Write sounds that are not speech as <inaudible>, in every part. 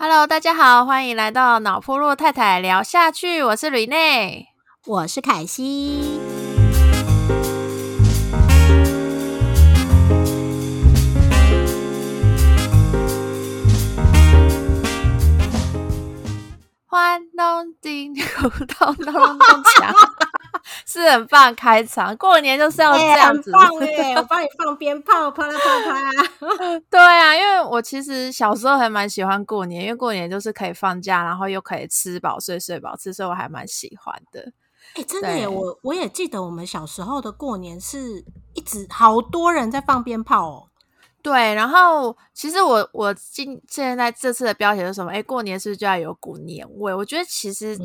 Hello，大家好，欢迎来到脑破落太太聊下去。我是吕内，我是凯西。欢咚叮咚咚咚咚锵，<laughs> 是很棒开场。过年就是要这样子，放哎！我帮你放鞭炮，啪啦啪啪。<laughs> 对啊，因为我其实小时候还蛮喜欢过年，因为过年就是可以放假，然后又可以吃饱睡，睡饱吃，所以我还蛮喜欢的。哎，真的耶！我我也记得我们小时候的过年是一直好多人在放鞭炮哦。对，然后其实我我今现在这次的标题是什么？哎，过年是不是就要有股年味？我觉得其实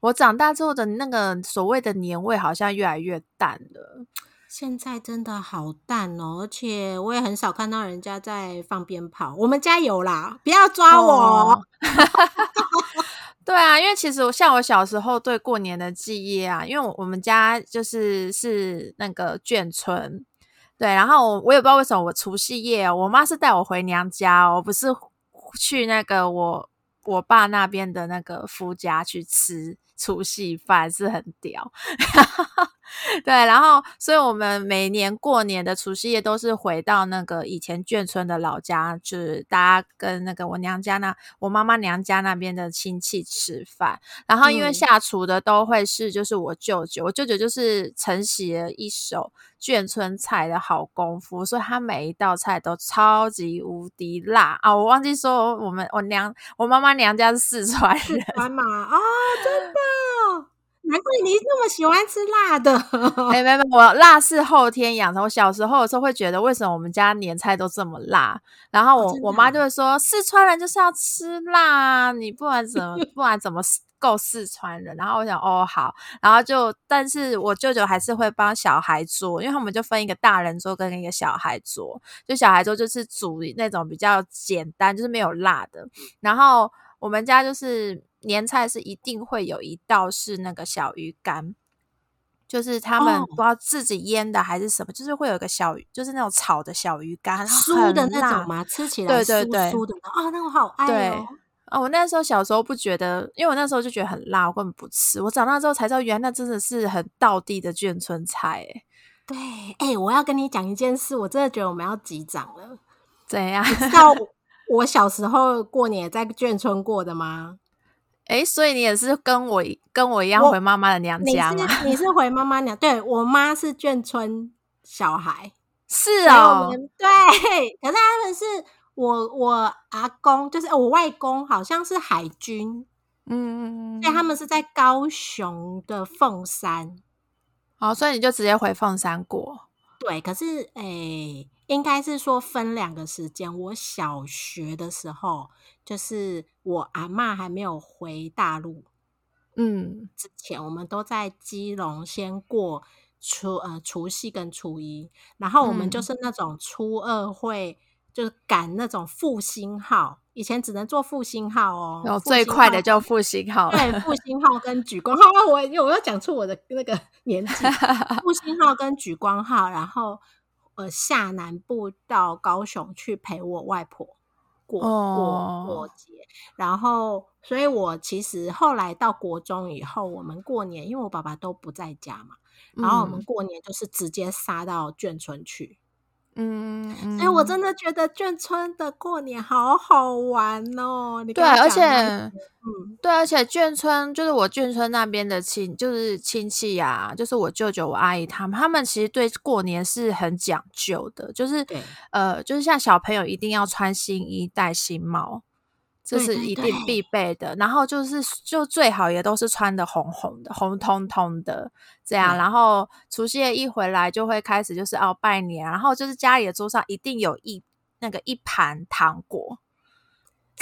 我长大之后的那个所谓的年味好像越来越淡了。现在真的好淡哦，而且我也很少看到人家在放鞭炮。我们家有啦，不要抓我。<laughs> 对啊，因为其实我像我小时候对过年的记忆啊，因为我们家就是是那个眷村。对，然后我我也不知道为什么我除夕夜，我妈是带我回娘家哦，不是去那个我我爸那边的那个夫家去吃除夕饭，是很屌。对，然后，所以我们每年过年的除夕夜都是回到那个以前眷村的老家，就是大家跟那个我娘家那我妈妈娘家那边的亲戚吃饭。然后，因为下厨的都会是就是我舅舅，我舅舅就是承袭了一手眷村菜的好功夫，所以他每一道菜都超级无敌辣啊！我忘记说，我们我娘我妈妈娘家是四川人，四川嘛啊，真的。<laughs> 难怪你那么喜欢吃辣的。没没没，我辣是后天养成。我小时候的时候会觉得，为什么我们家年菜都这么辣？然后我我妈就会说，四川人就是要吃辣，你不然怎么不然怎么够四川人？然后我想，哦好，然后就，但是我舅舅还是会帮小孩做，因为他们就分一个大人桌跟一个小孩桌，就小孩桌就是煮那种比较简单，就是没有辣的。然后我们家就是。年菜是一定会有一道是那个小鱼干，就是他们不知道自己腌的还是什么，就是会有个小鱼，就是那种炒的小鱼干，酥的那种吗？吃起来酥酥的啊，那我好爱哦！啊，我那时候小时候不觉得，因为我那时候就觉得很辣，我根本不吃。我长大之后才知道，原来那真的是很道地的眷村菜。哎，对，哎，我要跟你讲一件事，我真的觉得我们要击掌了。怎样？你知道我小时候过年在眷村过的吗？哎，所以你也是跟我跟我一样回妈妈的娘家吗？你是回妈妈娘？对我妈是眷村小孩，<laughs> 是哦，对。可是他们是我我阿公，就是我外公，好像是海军，嗯，所以他们是在高雄的凤山。哦，所以你就直接回凤山过？对，可是诶，应该是说分两个时间。我小学的时候。就是我阿妈还没有回大陆，嗯，之前我们都在基隆先过初呃除夕跟初一，然后我们就是那种初二会就是赶那种复兴号，以前只能坐复兴号哦，最快的叫复兴号，对，复兴号跟举光号，<laughs> 我我要讲出我的那个 <laughs> 年纪，复兴号跟举光号，然后呃下南部到高雄去陪我外婆。过过过节，然后，所以我其实后来到国中以后，我们过年，因为我爸爸都不在家嘛，然后我们过年就是直接杀到眷村去。嗯，所以我真的觉得眷村的过年好好玩哦。你对，而且，嗯，对，而且眷村就是我眷村那边的亲，就是亲戚呀，就是我舅舅、我阿姨他们，他们其实对过年是很讲究的，就是呃，就是像小朋友一定要穿新衣、戴新帽。这是一定。必备的，然后就是就最好也都是穿的红红的、红彤彤的这样，然后除夕夜一回来就会开始就是哦拜年，然后就是家里的桌上一定有一那个一盘糖果。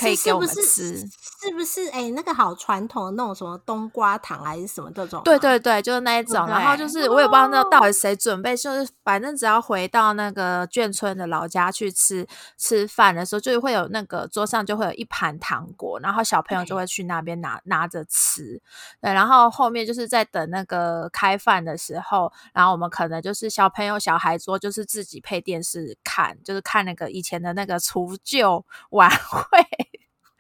可以给我们吃，是不是？哎，那个好传统的那种什么冬瓜糖还是什么这种？对对对，就是那一种。然后就是我也不知道那到底谁准备，就是反正只要回到那个眷村的老家去吃吃饭的时候，就会有那个桌上就会有一盘糖果，然后小朋友就会去那边拿拿着吃。对，然后后面就是在等那个开饭的时候，然后我们可能就是小朋友小孩桌就是自己配电视看，就是看那个以前的那个除旧晚会。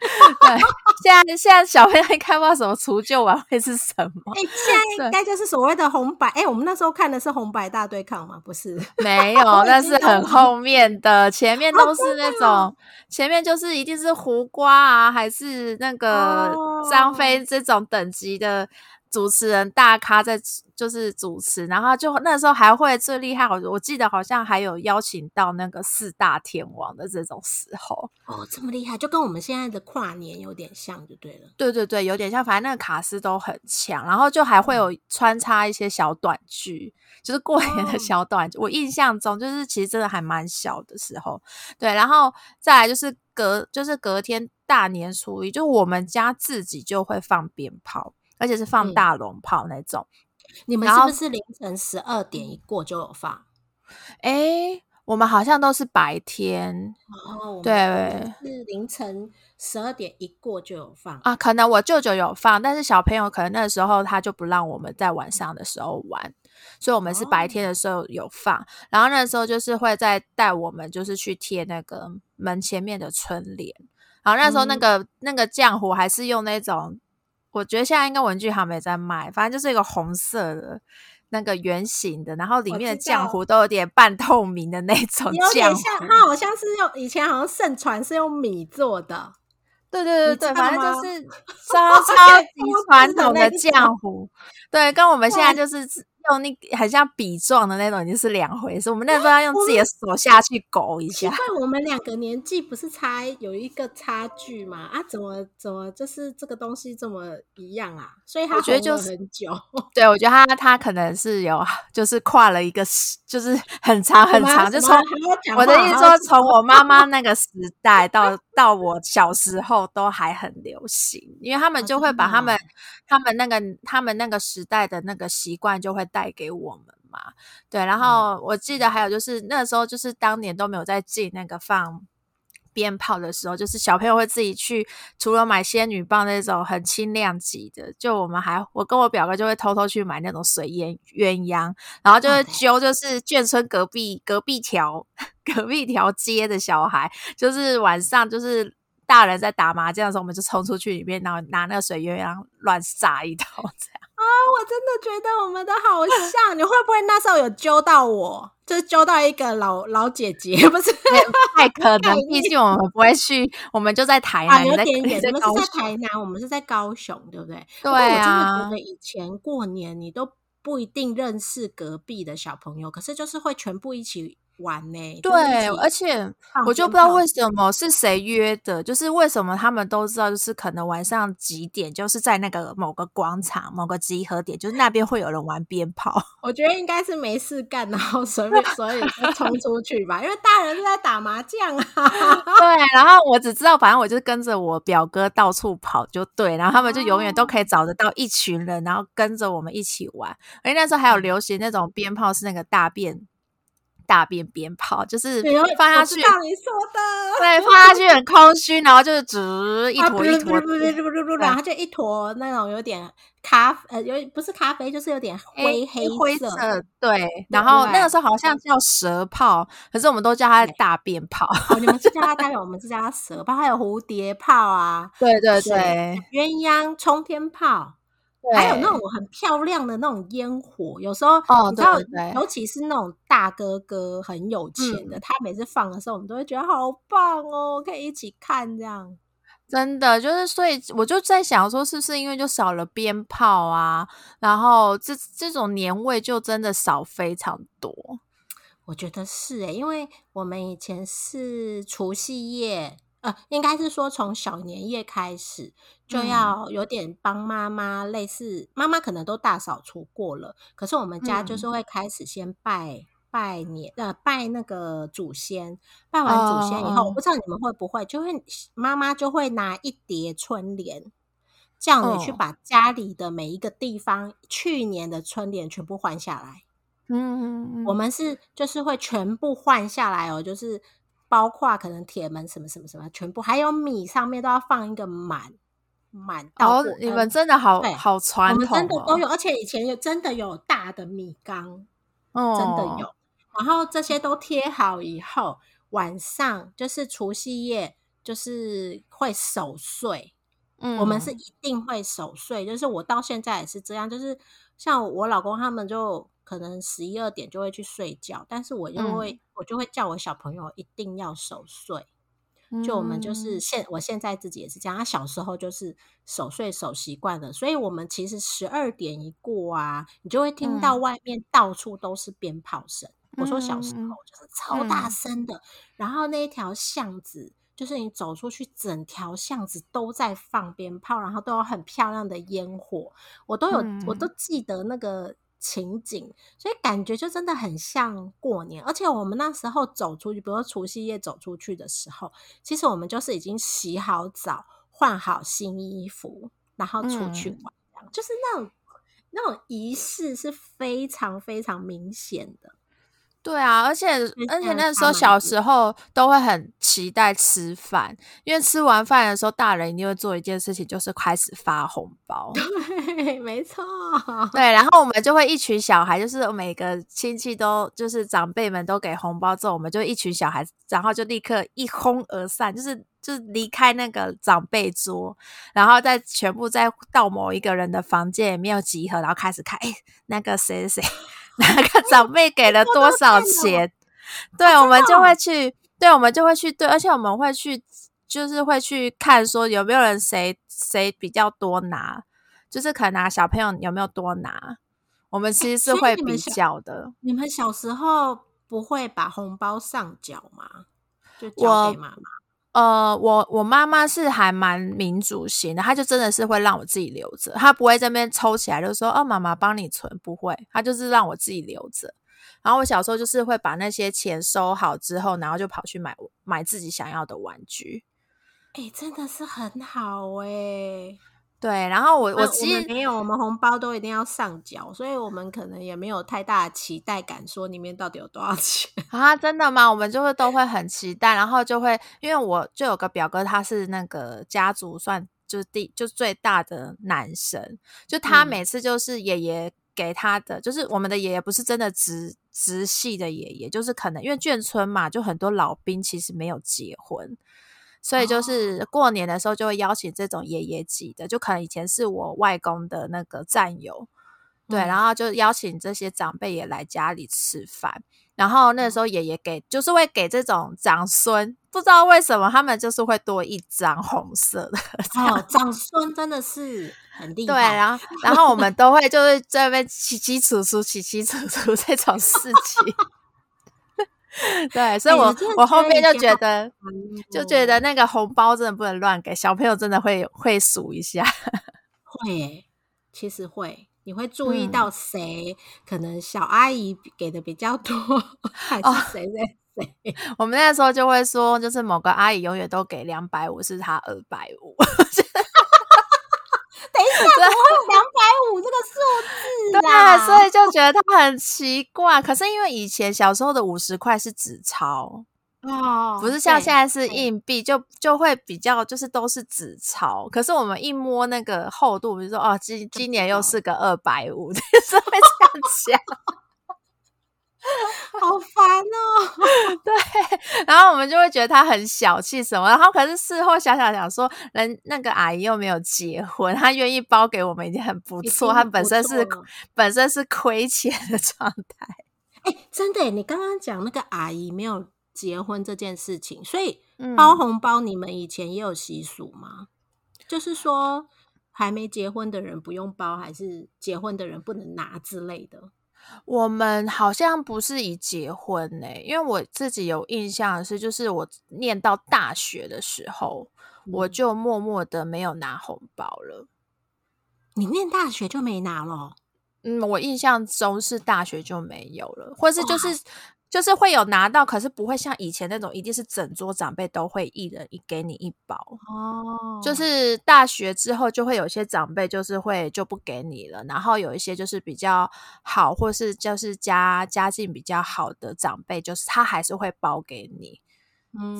<laughs> 对，现在现在小朋友应该不知道什么除旧晚会是什么。哎、现在应该就是所谓的红白。哎、我们那时候看的是红白大对抗吗？不是，没有，那是很后面的，前面都是那种，前面就是一定是胡瓜啊，还是那个张飞这种等级的主持人大咖在就是主持，然后就那时候还会最厉害，我我记得好像还有邀请到那个四大天王的这种时候，哦，这么厉害，就跟我们现在的跨年有点像，就对了。对对对，有点像，反正那个卡斯都很强，然后就还会有穿插一些小短剧，就是过年的哦小短剧。我印象中就是其实真的还蛮小的时候，对，然后再来就是隔就是隔天大年初一，就我们家自己就会放鞭炮，而且是放嗯大龙炮那种。你们是不是凌晨十二点一过就有放？诶，我们好像都是白天哦，对是凌晨十二点一过就有放。啊，可能我舅舅有放，但是小朋友可能那时候他就不让我们在晚上的时候玩，所以我们是白天的时候有放。然后那时候就是会再带我们就是去贴那个门前面的春联。然后那时候那嗯个、那个浆糊还是用那种，我觉得现在应该文具行没在卖，反正就是一个红色的那个圆形的，然后里面的浆糊都有点半透明的那 <laughs> 种有点浆像，糊。它好像是用以前好像盛传是用米做的，对对对对，反正就是 <laughs> 超超级传统的浆糊，对，跟我们现在就是用那很像笔状的那种，已经是两回事。我们那时候要用自己的手下去勾一下，<laughs> 因为，我们两个年纪不是差有一个差距嘛？啊，怎么怎么就是这个东西这么一样啊？所以他我觉得就是很久，<laughs> 对我觉得他他可能是有就是跨了一个时，就是很长很长，就从我的意思说，从我妈妈那个时代到到我小时候都还很流行，因为他们哦就会把他们、哦他们那个他们那个时代的那个习惯就会带给我们嘛。对，然嗯后我记得还有就是那时候就是当年都没有在进那个放。鞭炮的时候，就是小朋友会自己去，除了买仙女棒那种很轻量级的，就我们还我跟我表哥就会偷偷去买那种水鸳鸳鸯，然后就会揪就是眷村隔壁隔壁条 <laughs> 隔壁条街的小孩，就是晚上就是大人在打麻将的时候，我们就冲出去里面，然后拿那个水鸳鸯乱撒一通，这样。啊，我真的觉得我们的好像，你会不会那时候有揪到我？就是揪到一个老老姐姐，不是 <laughs> 太可能概，毕竟我们不会去，我们就在台啊，南，有点远。你你们是在台南，我们是在高雄，对不对？对不过我真的啊觉得以前过年你都不一定认识隔壁的小朋友，可是就是会全部一起玩呢、对，而且我就不知道为什么是谁约的，就是为什么他们都知道，就是可能晚上几点，就是在那个某个广场、某个集合点，就是那边会有人玩鞭炮。我觉得应该是没事干，然后随便所以就冲 <laughs> 出去吧，因为大人是在打麻将啊。对，然后我只知道，反正我就是跟着我表哥到处跑，就对，然后他们就永远都可以找得到一群人，然后跟着我们一起玩。而且那时候还有流行那种鞭炮，是那个大便大便鞭炮，就是对放下去。对，放下去很空虚，然后就是直 <laughs> 一啊坨一坨然后就一坨那种有点咖呃，有不是咖啡，就是有点灰黑灰色。对。然后那个时候好像叫蛇炮，可是我们都叫它大便炮。哦，你们是叫它大便，<laughs> 我们是叫它蛇炮，还有蝴蝶炮啊，对对对，鸳鸯冲天炮，还有那种很漂亮的那种烟火。有时候哦你知道对对对，尤其是那种大哥哥很有钱的，嗯他每次放的时候，我们都会觉得好棒哦，可以一起看这样。真的就是，所以我就在想说，是不是因为就少了鞭炮啊，然后这这种年味就真的少非常多。我觉得是诶、因为我们以前是除夕夜，呃，应该是说从小年夜开始就嗯。要有点帮妈妈，类似妈妈可能都大扫除过了，可是我们家就是嗯。会开始先拜。拜年呃，拜那个祖先，拜完祖先以后，哦我不知道你们会不会，就会妈妈就会拿一叠春联，叫你去哦。把家里的每一个地方去年的春联全部换下来。嗯，我们是就是会全部换下来哦，就是包括可能铁门什么什么什么，全部还有米上面都要放一个满满到，，哦你呃们真的好好传我们真的都有，而且以前有真的有大的米缸，哦，真的有。然后这些都贴好以后，晚上就是除夕夜，就是会守岁，嗯，我们是一定会守岁，就是我到现在也是这样，就是像我老公他们就可能十一二点就会去睡觉，但是我就会、嗯我就会叫我小朋友一定要守岁。就我们就是嗯现，我现在自己也是这样。他小时候就是守岁守习惯了，所以我们其实十二点一过啊，你就会听到嗯外面到处都是鞭炮声。我说小时候就是超大嗯声的，然后那一条巷子，就是你走出去，整条巷子都在放鞭炮，然后都有很漂亮的烟火，我都有，我都嗯记得那个情景，所以感觉就真的很像过年。而且我们那时候走出去，比如说除夕夜走出去的时候，其实我们就是已经洗好澡、换好新衣服，然后出去嗯玩，就是那种那种仪式是非常非常明显的。对啊，而且而且那时候小时候都会很期待吃饭，因为吃完饭的时候，大人一定会做一件事情，就是开始发红包。对，<laughs> 没错。对，然后我们就会一群小孩，就是每个亲戚都就是长辈们都给红包之后，我们就一群小孩，然后就立刻一哄而散，就是就是离开那个长辈桌，然后再全部再到某一个人的房间里面集合，然后开始看，哎，那个谁谁谁，哪个长辈给了多少钱？<laughs> 对，我们就会去，对，我们就会去，对，而且我们会去，就是会去看说有没有人谁谁比较多拿，就是可能拿小朋友有没有多拿，我们其实是会比较的。你们小时候不会把红包上缴吗？就交我给妈妈。呃，我我妈妈是还蛮民主型的，她就真的是会让我自己留着，她不会这边抽起来就说哦，妈妈帮你存，不会，她就是让我自己留着。然后我小时候就是会把那些钱收好之后，然后就跑去买买自己想要的玩具。哎、真的是很好哎、对，然后我我我其实们没有，我们红包都一定要上缴，所以我们可能也没有太大的期待感，说里面到底有多少钱。<laughs> 啊，真的吗？我们就会都会很期待，然后就会因为我就有个表哥，他是那个家族算就是第就最大的男生，就他嗯每次就是爷爷给他的，就是我们的爷爷不是真的直直系的爷爷，就是可能因为眷村嘛，就很多老兵其实没有结婚。所以就是过年的时候就会邀请这种爷爷级的，就可能以前是我外公的那个战友，对，嗯然后就邀请这些长辈也来家里吃饭。然后那时候爷爷给，就是会给这种长孙，不知道为什么他们就是会多一张红色的 <laughs> 哦，长孙真的是很厉害。对，然后然后我们都会就是在那边起起楚楚、起起楚楚这种事情。<laughs> 对，所以我、哎我后面就觉得就觉得那个红包真的不能乱给，小朋友真的会会数一下。<laughs> 会耶，其实会，你会注意嗯到谁、可能小阿姨给的比较多，<laughs> 还哦是谁谁谁？我们那时候就会说，就是某个阿姨永远都给两百五，是她二百五。怎么会有两百五这个数字对所以就觉得他很奇怪。可是因为以前小时候的五十块是纸钞，哦，不是像现在是硬币，就就会比较就是都是纸钞。可是我们一摸那个厚度，比如说哦，今今年又是个二百五，<laughs> 就是会这样讲。<laughs> 好烦哦。<laughs> 对，然后我们就会觉得他很小气什么，然后可是事后想想想说，人那个阿姨又没有结婚，她愿意包给我们已经很不已错，她本身是本身是亏钱的状态。哎、真的，你刚刚讲那个阿姨没有结婚这件事情，所以嗯包红包你们以前也有习俗吗？就是说还没结婚的人不用包，还是结婚的人不能拿之类的？我们好像不是以结婚呢、因为我自己有印象的是，就是我念到大学的时候，我嗯就默默的没有拿红包了。你念大学就没拿了？嗯，我印象中是大学就没有了，或是就是就是会有拿到，可是不会像以前那种，一定是整桌长辈都会一人一给你一包。哦就是大学之后，就会有些长辈就是会就不给你了，然后有一些就是比较好，或是就是家家境比较好的长辈，就是他还是会包给你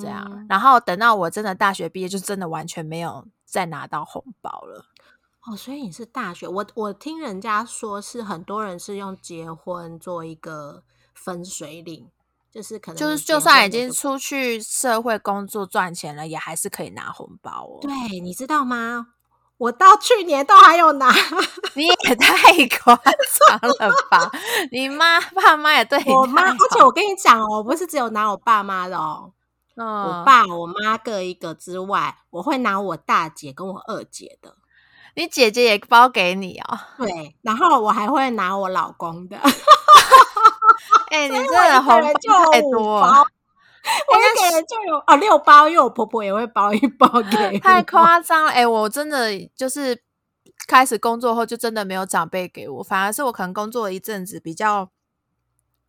这样。嗯然后等到我真的大学毕业，就真的完全没有再拿到红包了。哦，所以你是大学？我我听人家说是很多人是用结婚做一个分水岭，就是可能就是就算已经出去社会工作赚钱了，也还是可以拿红包哦。对，你知道吗？我到去年都还有拿。<laughs> 你也太夸张了吧！<laughs> 你妈爸妈也对你我妈，而且我跟你讲哦，我不是只有拿我爸妈的哦，我嗯，爸我妈各一个之外，我会拿我大姐跟我二姐的，你姐姐也包给你哦。对，然后我还会拿我老公的，<laughs> 哎、你真的红我一个人就太多，了，我一个人就有哦六包，因为我婆婆也会包一包 <laughs> 给我，太夸张了。哎、我真的就是开始工作后，就真的没有长辈给我，反而是我可能工作了一阵子，比较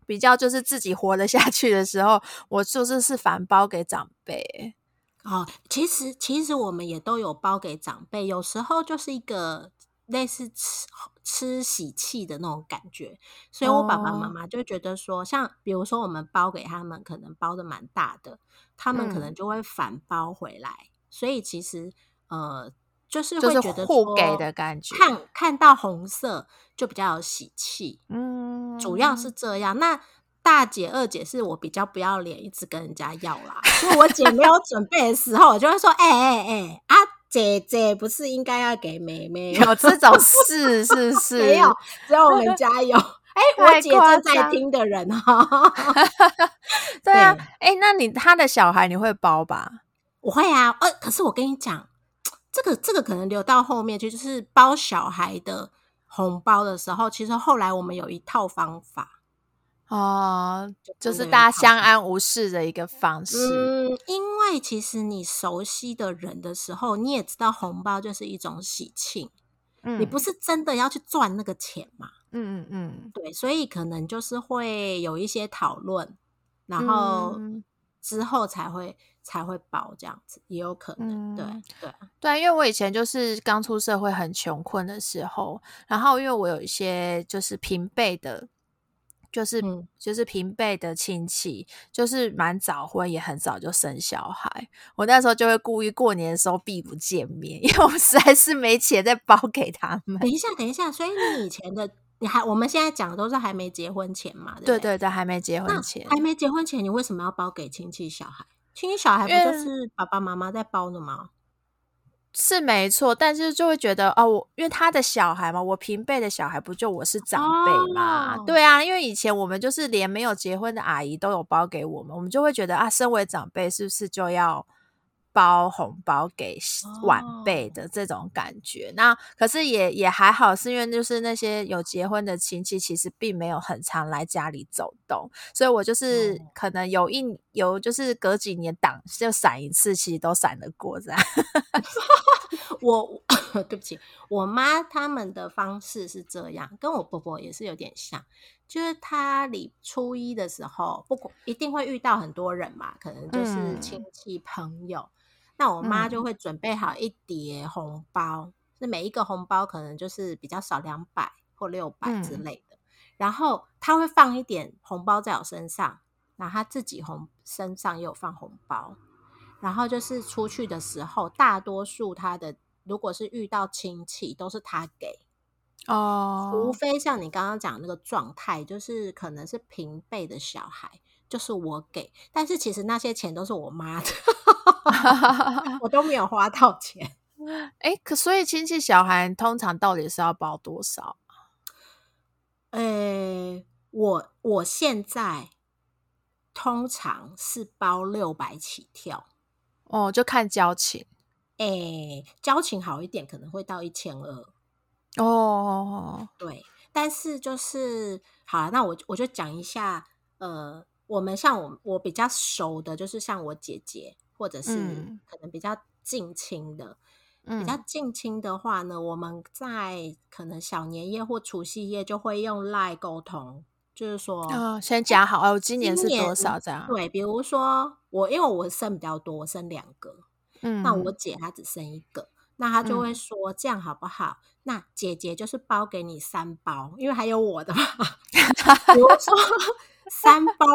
比较就是自己活得下去的时候，我就是是反包给长辈。哦，其实其实我们也都有包给长辈，有时候就是一个类似吃吃喜气的那种感觉，所以我爸爸妈哦。妈就觉得说，像比如说我们包给他们，可能包的蛮大的，他们可能嗯。就会反包回来，所以其实呃，就是就是会觉得互给说的感觉。看看到红色就比较有喜气，嗯，主要是这样。那大姐、二姐是我比较不要脸，一直跟人家要啦。所以我姐没有准备的时候，我就会说：“哎哎哎，啊，姐姐不是应该要给妹妹？有这种 <laughs> 事是不是？没有，只有我们家有。哎、我姐正在听的人哈、<laughs> 对啊对，哎、那你他的小孩你会包吧？我会啊。呃，可是我跟你讲，这个这个可能留到后面去，就是包小孩的红包的时候，其实后来我们有一套方法。哦，就是大家相安无事的一个方式。嗯，因为其实你熟悉的人的时候，你也知道红包就是一种喜庆，嗯你不是真的要去赚那个钱嘛？嗯嗯嗯，对，所以可能就是会有一些讨论，然后嗯之后才会才会包这样子，也有可能。对嗯对，对啊，因为我以前就是刚出社会很穷困的时候，然后因为我有一些就是平辈的，就是、嗯就是平辈的亲戚，就是蛮早婚，也很早就生小孩。我那时候就会故意过年的时候避不见面，因为我实在是没钱再包给他们。等一下，等一下，所以你以前的你还我们现在讲的都是还没结婚前嘛？对对对对对，还没结婚前，还没结婚前，你为什么要包给亲戚小孩？亲戚小孩不就是爸爸妈妈在包的吗？是没错，但是就会觉得哦，我因为他的小孩嘛，我平辈的小孩不就我是长辈嘛？哦对啊，因为以前我们就是连没有结婚的阿姨都有包给我们，我们就会觉得啊，身为长辈是不是就要包红包给晚辈的这种感觉？那可是也也还好，是因为就是那些有结婚的亲戚，其实并没有很常来家里走动，所以我就是哦可能有一有就是隔几年挡就闪一次，其实都闪得过这样。<laughs> 我 <coughs> 对不起，我妈他们的方式是这样，跟我婆婆也是有点像，就是她礼初一的时候，不管一定会遇到很多人嘛，可能就是嗯亲戚朋友，那我妈嗯。就会准备好一叠红包，是每一个红包可能就是比较少两百或六百之嗯。类的，然后她会放一点红包在我身上，然后她自己红身上也有放红包。然后就是出去的时候，大多数她的如果是遇到亲戚，都是她给。哦，除哦，非像你刚刚讲那个状态，就是可能是平辈的小孩，就是我给，但是其实那些钱都是我妈的，<laughs> 我都没有花到钱。<laughs> 哎，可所以亲戚小孩通常到底是要包多少？呃，我我现在通常是包六百起跳，哦，就看交情诶，交情好一点可能会到一千二。哦。对，但是就是好了，那我我就讲一下，呃，我们像我我比较熟的，就是像我姐姐，或者是嗯可能比较近亲的，比较嗯近亲的话呢，我们在可能小年夜或除夕夜就会用赖沟通，就是说，哦，先讲好哦，今年是多少这样？对，比如说我因为我生比较多，我生两个，嗯，那我姐她只生一个，那她就会嗯说、这样好不好？那姐姐就是包给你三包，因为还有我的嘛。<laughs> 比如说三包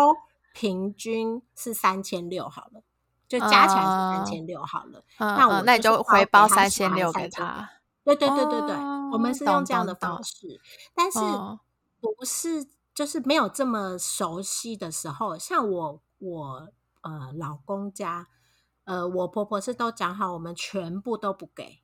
平均是三千六好了，就加起来是三千六好了。嗯那我嗯，那你就回包三千六给3000他。对对对对对，我们哦是用这样的方式，但是哦不是就是没有这么熟悉的时候，像我我呃老公家，呃我婆婆是都讲好，我们全部都不给。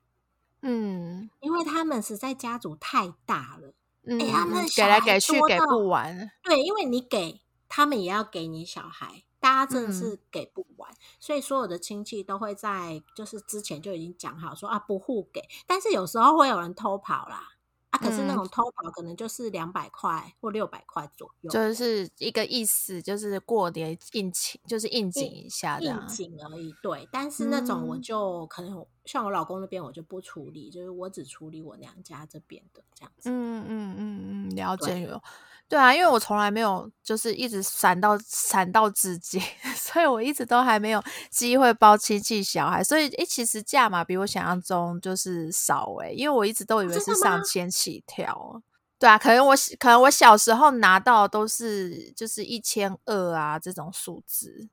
嗯，因为他们实在家族太大了，嗯，他们给来给去给不完。对，因为你给他们也要给你小孩，大家真的是给不完，所以所有的亲戚都会在就是之前就已经讲好说啊不互给，但是有时候会有人偷跑啦。啊，可是那种偷跑可能就是两百块或六百块左右，就是一个意思，就是过年应景，就是应景一下，应景而已。对，但是那种我就可能像我老公那边，我就不处理，就是我只处理我娘家这边的这样子。嗯嗯嗯嗯，了解有。对啊，因为我从来没有就是一直闪到闪到自己，<laughs> 所以我一直都还没有机会包亲戚小孩，所以诶，其实价码比我想象中就是少诶，因为我一直都以为是上千起跳。对啊，可能我可能我小时候拿到都是就是一千二啊这种数字，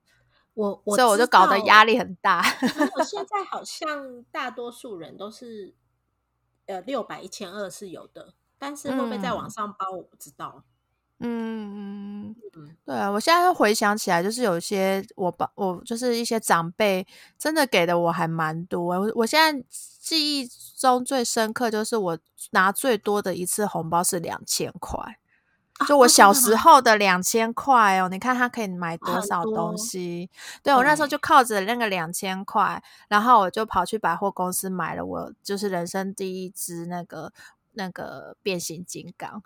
我我所以我就搞得压力很大。我 <laughs> 现在好像大多数人都是呃六百一千二是有的，但是会不会在网上包我不知道。嗯嗯对啊，我现在回想起来，就是有一些我爸，我就是一些长辈，真的给的我还蛮多。我我现在记忆中最深刻，就是我拿最多的一次红包是两千块，就我小时候的两千块哦。你看他可以买多少东西？对我那时候就靠着那个两千块，然后我就跑去百货公司买了我就是人生第一只那个那个变形金刚。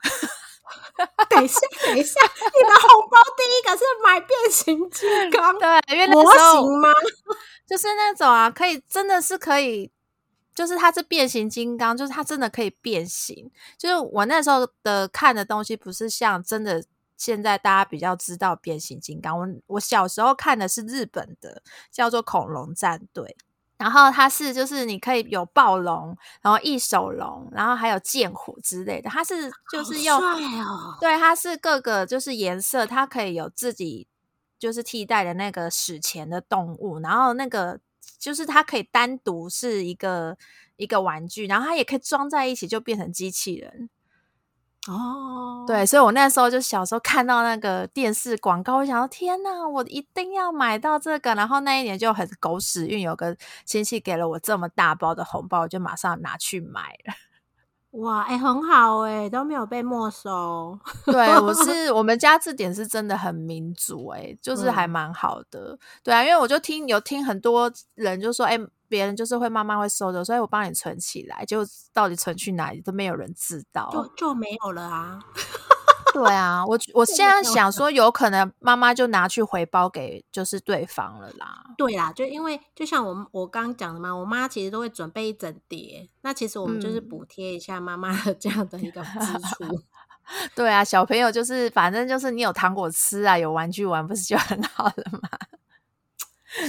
<laughs> 等一下，等一下，<laughs> 你的红包第一个是买变形金刚，对，因为模型吗？就是那种啊，可以真的是可以，就是它是变形金刚，就是它真的可以变形。就是我那时候的看的东西，不是像真的现在大家比较知道变形金刚。我我小时候看的是日本的，叫做恐龙战队。然后它是就是你可以有暴龙，然后异手龙，然后还有剑虎之类的。它是就是用对，它是各个就是颜色，它可以有自己就是替代的那个史前的动物。然后那个就是它可以单独是一个一个玩具，然后它也可以装在一起就变成机器人。哦，对，所以我那时候就小时候看到那个电视广告，我想说天哪，我一定要买到这个。然后那一年就很狗屎运，有个亲戚给了我这么大包的红包，我就马上拿去买了。<laughs> 哇，哎，很好哎，都没有被没收。对，我 <laughs> 是我们家字典是真的很民主，哎，就是还蛮好的。对啊，因为我就听有听很多人就说，哎。别人就是会慢慢会收的，所以我帮你存起来，就到底存去哪里都没有人知道，就就没有了啊。对啊，我我现在想说，有可能妈妈就拿去回包给就是对方了啦。对啦，就因为就像我我刚讲的嘛，我妈其实都会准备一整叠，那其实我们就是补贴一下妈妈的这样的一个支出。<laughs> 对啊，小朋友就是反正就是你有糖果吃啊，有玩具玩，不是就很好了吗？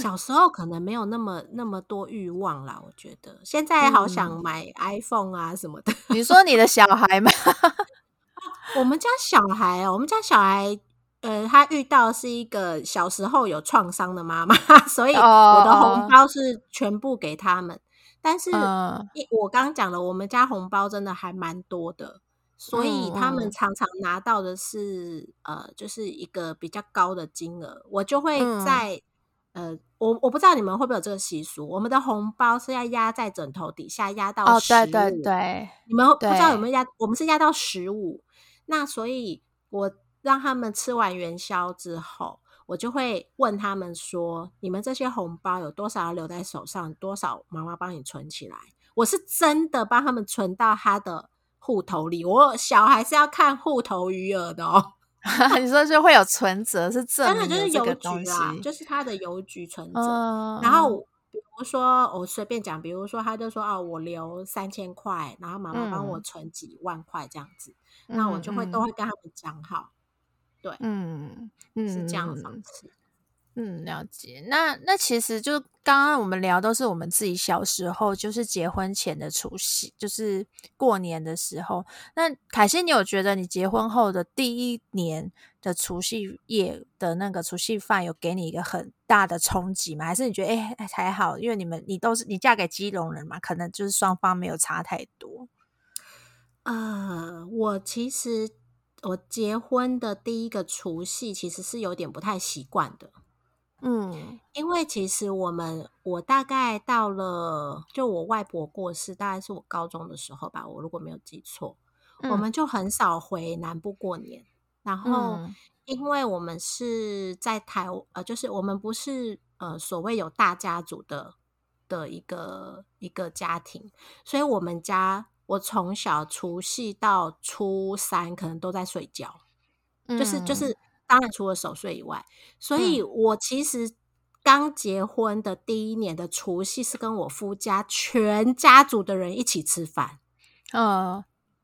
小时候可能没有那么那么多欲望啦，我觉得现在好想买 iPhone 啊什么的。你说你的小孩吗？<laughs> 我们家小孩哦，我们家小孩，呃，他遇到是一个小时候有创伤的妈妈，<laughs> 所以我的红包是全部给他们。但是，我刚讲了，我们家红包真的还蛮多的，所以他们常常拿到的是呃，就是一个比较高的金额，我就会在。呃，我我不知道你们会不会有这个习俗，我们的红包是要压在枕头底下，压到十五。对对对，你们不知道有没有压？我们是压到十五。那所以，我让他们吃完元宵之后，我就会问他们说：“你们这些红包有多少要留在手上？多少妈妈帮你存起来？”我是真的帮他们存到他的户头里。我小孩是要看户头余额的哦。<laughs> 你说是会有存折，是真的就是邮局啊，就是他的邮局存折。然后比如说我随便讲，比如说他就说啊，我留三千块，然后妈妈帮我存几万块这样子，那我就会都会跟他们讲好，对，嗯嗯，是这样的方式。嗯，了解。那那其实就刚刚我们聊都是我们自己小时候，就是结婚前的除夕，就是过年的时候。那凯西，你有觉得你结婚后的第一年的除夕夜的那个除夕饭有给你一个很大的冲击吗？还是你觉得哎还好，因为你们你都是你嫁给基隆人嘛，可能就是双方没有差太多。呃，我其实我结婚的第一个除夕其实是有点不太习惯的。嗯因为其实我们我大概到了，就我外婆过世，大概是我高中的时候吧，我如果没有记错，我嗯们就很少回南部过年。然后，嗯因为我们是在台，呃，就是我们不是呃所谓有大家族的的一个一个家庭，所以我们家我从小除夕到初三可能都在睡觉。就是就嗯是，当然除了守岁以外，所以我其实刚结婚的第一年的除夕是跟我夫家全家族的人一起吃饭。嗯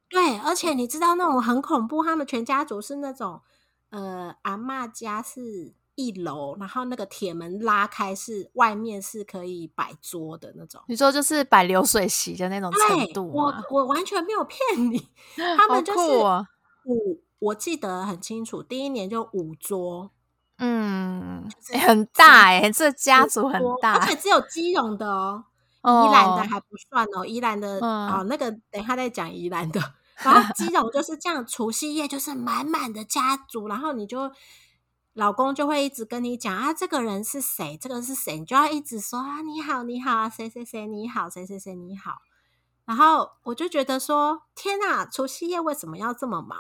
对，而且你知道那种很恐怖，他们全家族是那种呃，阿嬷家是一楼，然后那个铁门拉开是外面是可以摆桌的那种。你说就是摆流水席的那种程，度我？我完全没有骗你，<laughs> 他好们就是五，我记得很清楚，第一年就五桌，嗯，是欸很大哎、这家族很大，而且只有基隆的哦，哦宜兰的还不算哦，宜兰的嗯哦，那个等一下再讲宜兰的。<laughs> 然后基 <laughs> 隆就是这样，除夕夜就是满满的家族，然后你就老公就会一直跟你讲啊，这个人是谁，这个是谁，你就要一直说啊，你好，你好，谁谁谁你好，谁谁谁你好。然后我就觉得说，天呐，除夕夜为什么要这么忙？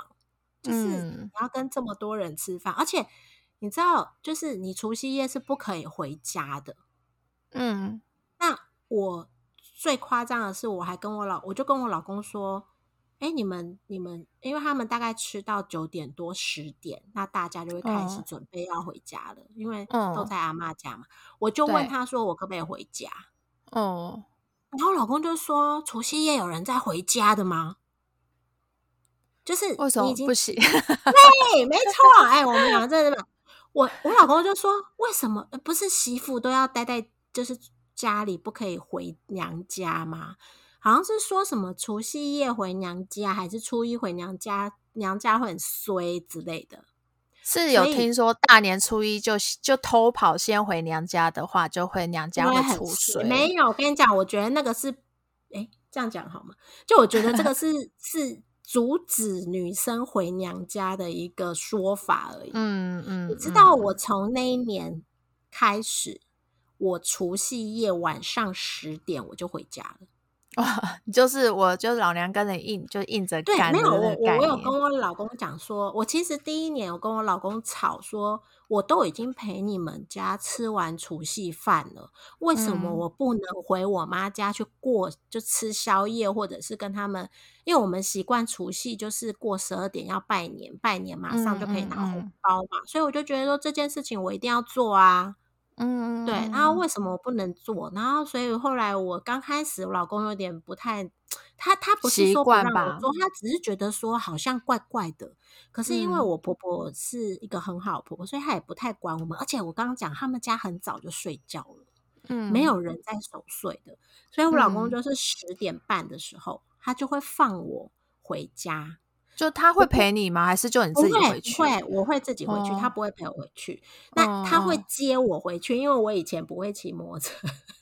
就是嗯你要跟这么多人吃饭，而且你知道，就是你除夕夜是不可以回家的。嗯那我最夸张的是，我还跟我老，我就跟我老公说，哎、你们你们，因为他们大概吃到九点多十点，那大家就会开始嗯准备要回家了，因为嗯都在阿妈家嘛。我就问他说，我可不可以回家？哦，然后老公就说，除夕夜有人在回家的吗？就是为什你已经么不行？<laughs> 对，没错，哎、我们两个在这边，我我老公就说，为什么呃不是媳妇都要待在就是家里，不可以回娘家吗？好像是说什么除夕夜回娘家，还是初一回娘家，娘家会很衰之类的。是有听说大年初一就就偷跑先回娘家的话，就会娘家会很出衰水。没有，我跟你讲，我觉得那个是，哎、这样讲好吗？就我觉得这个 <laughs> 是是阻止女生回娘家的一个说法而已。嗯嗯，你知道嗯我从那一年开始，我除夕夜晚上十点我就回家了。哇，<laughs> 就是我就是老娘跟着硬，就硬着对，没有我有跟我老公讲说，我其实第一年我跟我老公吵说，我都已经陪你们家吃完除夕饭了，为什么嗯我不能回我妈家去过就吃宵夜，或者是跟他们？因为我们习惯除夕就是过十二点要拜年，拜年马上就可以拿嗯嗯嗯红包嘛，所以我就觉得说这件事情我一定要做啊。嗯，对，嗯然后为什么我不能做？然后所以后来我刚开始，我老公有点不太，他他不是说不让我做，他只是觉得说好像怪怪的。可是因为嗯我婆婆是一个很好的婆婆，所以她也不太管我们。而且我刚刚讲，他们家很早就睡觉了，嗯没有人在守岁的，所以我老公嗯就是十点半的时候，他就会放我回家。就他会陪你吗？还是就你自己回去？不会，我会自己回去，他哦不会陪我回去。那他会哦接我回去，因为我以前不会骑摩托车。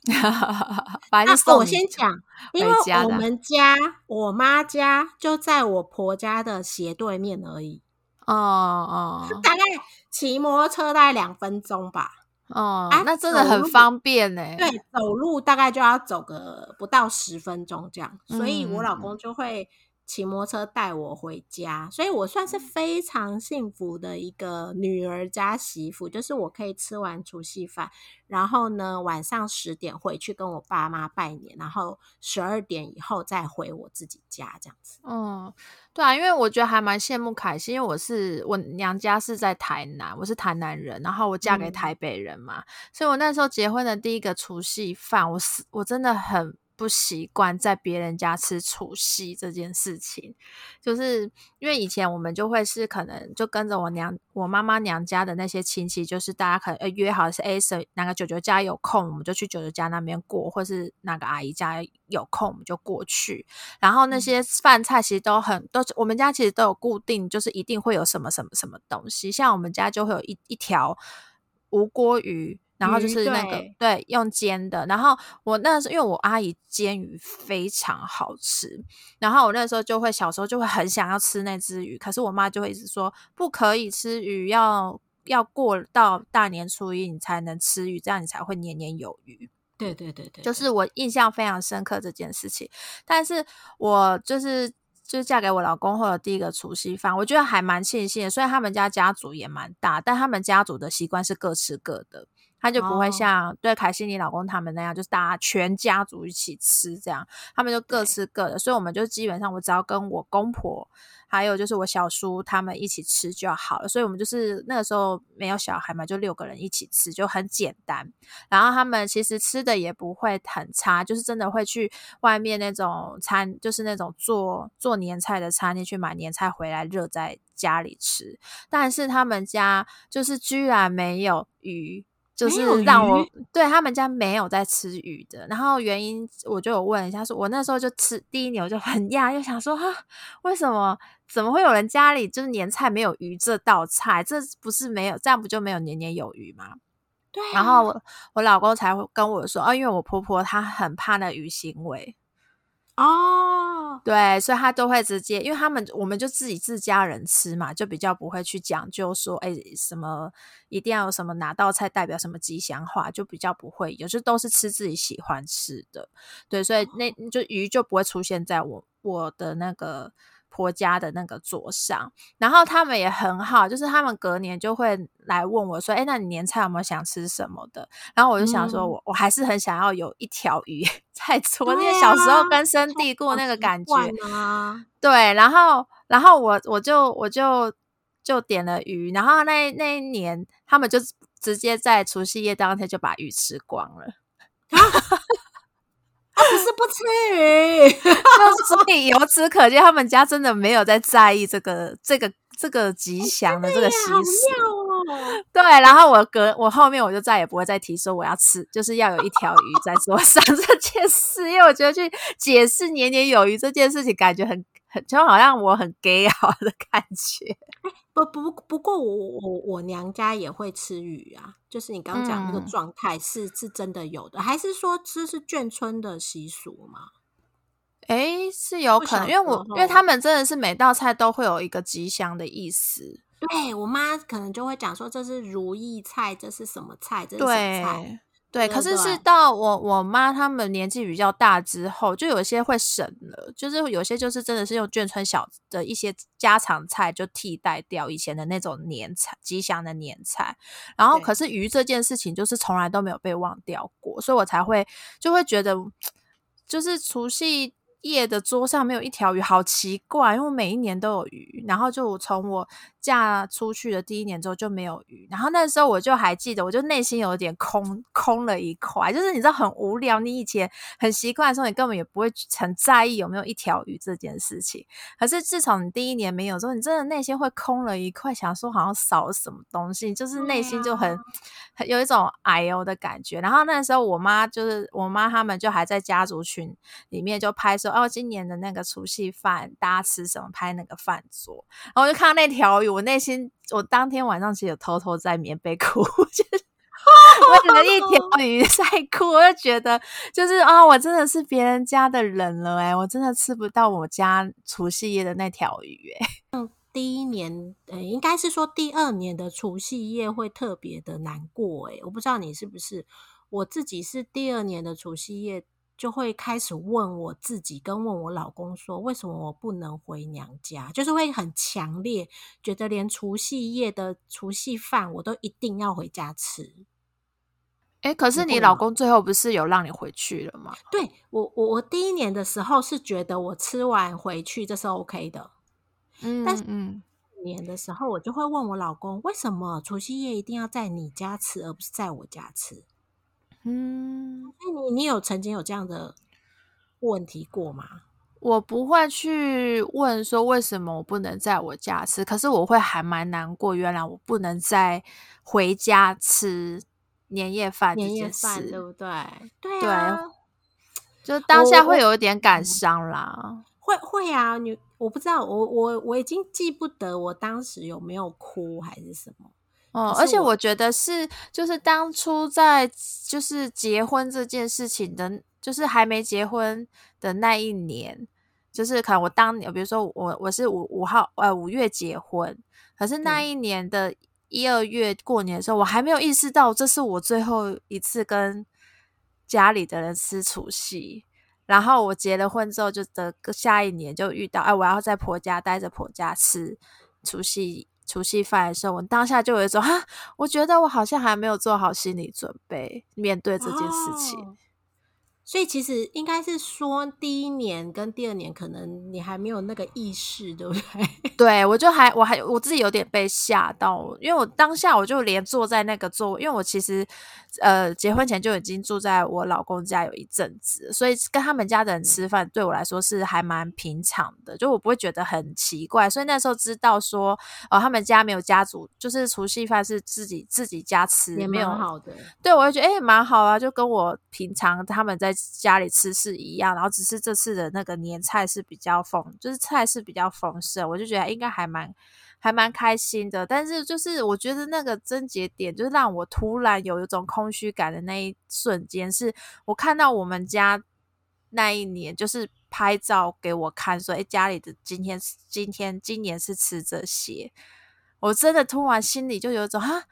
<laughs> 那我先讲，因为我们家我妈家就在我婆家的斜对面而已，哦哦大概骑摩托车大概两分钟吧。哦啊，那真的很方便呢。对，走路大概就要走个不到十分钟这样，所以我老嗯公就会骑摩托车带我回家，所以我算嗯。是非常幸福的一个女儿加媳妇，就是我可以吃完除夕饭，然后呢晚上十点回去跟我爸妈拜年，然后十二点以后再回我自己家这样子。嗯，对啊，因为我觉得还蛮羡慕凯西，因为我是我娘家是在台南，我是台南人，然后我嫁给嗯。台北人嘛，所以我那时候结婚的第一个除夕饭，我是我真的很不习惯在别人家吃除夕这件事情，就是因为以前我们就会是可能就跟着我娘我妈妈娘家的那些亲戚，就是大家可能呃约好是 A 谁哪个舅舅家有空，我们就去舅舅家那边过，或是哪个阿姨家有空我们就过去，然后那嗯。些饭菜其实都很都，我们家其实都有固定，就是一定会有什么什么什么东西。像我们家就会有一一条无锅鱼，然后就是那个对对用煎的。然后我那时候因为我阿姨煎鱼非常好吃，然后我那时候就会小时候就会很想要吃那只鱼，可是我妈就会一直说不可以吃鱼，要要过到大年初一你才能吃鱼，这样你才会年年有余。对对对对，就是我印象非常深刻这件事情。但是我就是就是嫁给我老公后的第一个除夕饭，我觉得还蛮庆幸的。虽然他们家家族也蛮大，但他们家族的习惯是各吃各的。他就不会像对凯西你老公他们那样，就是大家全家族一起吃这样，他们就各吃各的，所以我们就基本上我只要跟我公婆，还有就是我小叔他们一起吃就好了。所以我们就是那个时候没有小孩嘛，就六个人一起吃，就很简单。然后他们其实吃的也不会很差，就是真的会去外面那种餐，就是那种做做年菜的餐厅去买年菜回来热在家里吃。但是他们家就是居然没有鱼。就是让我对他们家没有在吃鱼的，然后原因我就有问一下，说我那时候就吃第一年我就很讶，又想说哈，为什么怎么会有人家里就是年菜没有鱼这道菜？这不是没有这样不就没有年年有余吗？对。然后我我老公才会跟我说，哦，因为我婆婆她很怕那鱼腥味。哦，对，所以他都会直接，因为他们我们就自己自家人吃嘛，就比较不会去讲究说，哎，什么一定要有什么哪道菜代表什么吉祥话，就比较不会，有时都是吃自己喜欢吃的，对，所以那就鱼就不会出现在我我的那个。婆家的那个桌上，然后他们也很好，就是他们隔年就会来问我说：“哎，那你年菜有没有想吃什么的？”然后我就想说，我我还是很想要有一条鱼 <laughs> 在桌，因为小时候根深蒂固那个感觉对，然后然后我我就我就就点了鱼，然后那那一年他们就直接在除夕夜当天就把鱼吃光了。<laughs> <laughs> 不是不吃鱼，所以由此可见，他们家真的没有在在意这个、这个、这个吉祥的这个习俗哦。对，然后我隔我后面我就再也不会再提说我要吃，就是要有一条鱼在桌上这件事，因为我觉得去解释年年有余这件事情，感觉很。就好像我很 gay 好 <laughs> 的感觉，不不不过我我我娘家也会吃鱼啊，就是你刚讲那个状态是是真的有的，还是说这是眷村的习俗吗？哎，是有可能，因为我因为他们真的是每道菜都会有一个吉祥的意思，对我妈可能就会讲说这是如意菜，这是什么菜，这是什么菜。对，可是是到我我妈他们年纪比较大之后，就有些会省了，就是有些就是真的是用眷村小的一些家常菜就替代掉以前的那种年菜吉祥的年菜，然后可是鱼这件事情就是从来都没有被忘掉过，所以我才会就会觉得就是除夕。夜的桌上没有一条鱼，好奇怪，因为每一年都有鱼。然后就从我嫁出去的第一年之后就没有鱼。然后那时候我就还记得，我就内心有点空空了一块，就是你知道很无聊。你以前很习惯的时候，你根本也不会很在意有没有一条鱼这件事情。可是自从你第一年没有之后，你真的内心会空了一块，想说好像少了什么东西，就是内心就很很有一种哎呦的感觉。然后那时候我妈就是我妈他们就还在家族群里面就拍说。哦，今年的那个除夕饭，大家吃什么？拍那个饭桌，然后我就看到那条鱼，我内心，我当天晚上其实有偷偷在棉被哭，<laughs> 就是 <laughs> 为了一条鱼在哭，我就觉得，就是啊，我真的是别人家的人了，哎，我真的吃不到我家除夕夜的那条鱼，哎，嗯，第一年，呃，应该是说第二年的除夕夜会特别的难过，哎，我不知道你是不是，我自己是第二年的除夕夜。就会开始问我自己，跟问我老公说，为什么我不能回娘家？就是会很强烈觉得，连除夕夜的除夕饭我都一定要回家吃。哎，可是你老公最后不是有让你回去了吗？对我，我我第一年的时候是觉得我吃完回去这是 OK 的，嗯，但是年的时候我就会问我老公，为什么除夕夜一定要在你家吃，而不是在我家吃？嗯，那你你有曾经有这样的问题过吗？我不会去问说为什么我不能在我家吃，可是我会还蛮难过，原来我不能再回家吃年夜饭这件事，对不对？对啊，就当下会有一点感伤啦。会会啊，你我不知道，我我我已经记不得我当时有没有哭还是什么。哦，而且我觉得是，就是当初在就是结婚这件事情的，就是还没结婚的那一年，就是可能我当年，比如说我我是五五号呃五月结婚，可是那一年的一二月过年的时候，我还没有意识到这是我最后一次跟家里的人吃除夕。然后我结了婚之后，就的下一年就遇到，哎，我要在婆家待着婆家吃除夕除夕饭的时候，我当下就有一种，我觉得我好像还没有做好心理准备面对这件事情。所以其实应该是说，第一年跟第二年可能你还没有那个意识，对不对？<laughs> 对，我就还我还我自己有点被吓到，因为我当下我就连坐在那个座位，因为我其实呃结婚前就已经住在我老公家有一阵子，所以跟他们家的人吃饭对我来说是还蛮平常的，就我不会觉得很奇怪。所以那时候知道说，哦，他们家没有家族，就是除夕饭是自己自己家吃，也没有好的。对，我就觉得哎，蛮好啊，就跟我平常他们在。家里吃是一样，然后只是这次的那个年菜是比较丰，就是菜是比较丰盛，我就觉得应该还蛮还蛮开心的。但是就是我觉得那个症结点，就是让我突然有一种空虚感的那一瞬间，是我看到我们家那一年就是拍照给我看，说哎家里的今天今天今年是吃这些，我真的突然心里就有一种哈，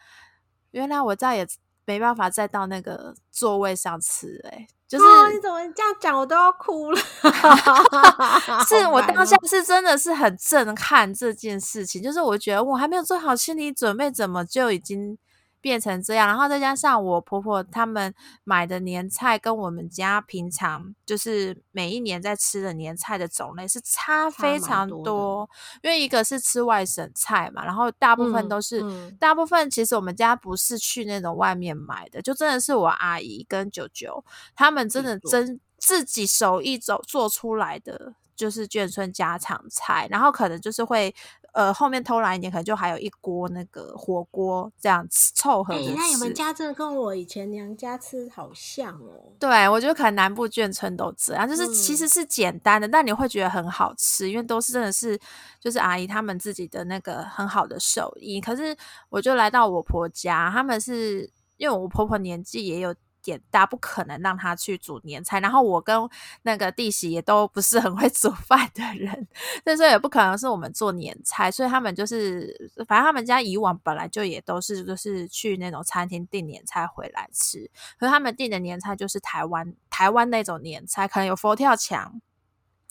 原来我再也没办法再到那个座位上吃，哎。就是你怎么这样讲，我都要哭了。<laughs> 是我当下是真的是很震撼这件事情，就是我觉得我还没有做好心理准备，怎么就已经。变成这样，然后再加上我婆婆他们买的年菜，跟我们家平常就是每一年在吃的年菜的种类是差非常多。因为一个是吃外省菜嘛，然后大部分都是，大部分其实我们家不是去那种外面买的，就真的是我阿姨跟舅舅他们真的真自己手艺走做出来的，就是眷村家常菜，然后可能就是会。呃，后面偷懒一点，可能就还有一锅那个火锅这样子凑合着吃。那你们家真的跟我以前娘家吃好像哦。对，我觉得可能南部眷村都这样，就是其实是简单的，但你会觉得很好吃，因为都是真的是就是阿姨他们自己的那个很好的手艺。可是我就来到我婆家，他们是因为我婆婆年纪也有。点大不可能让他去煮年菜，然后我跟那个弟媳也都不是很会煮 <laughs> 饭的人，所以说也不可能是我们做年菜，所以他们就是反正他们家以往本来就也都是就是去那种餐厅订年菜回来吃，可是他们订的年菜就是台湾台湾那种年菜，可能有佛跳墙，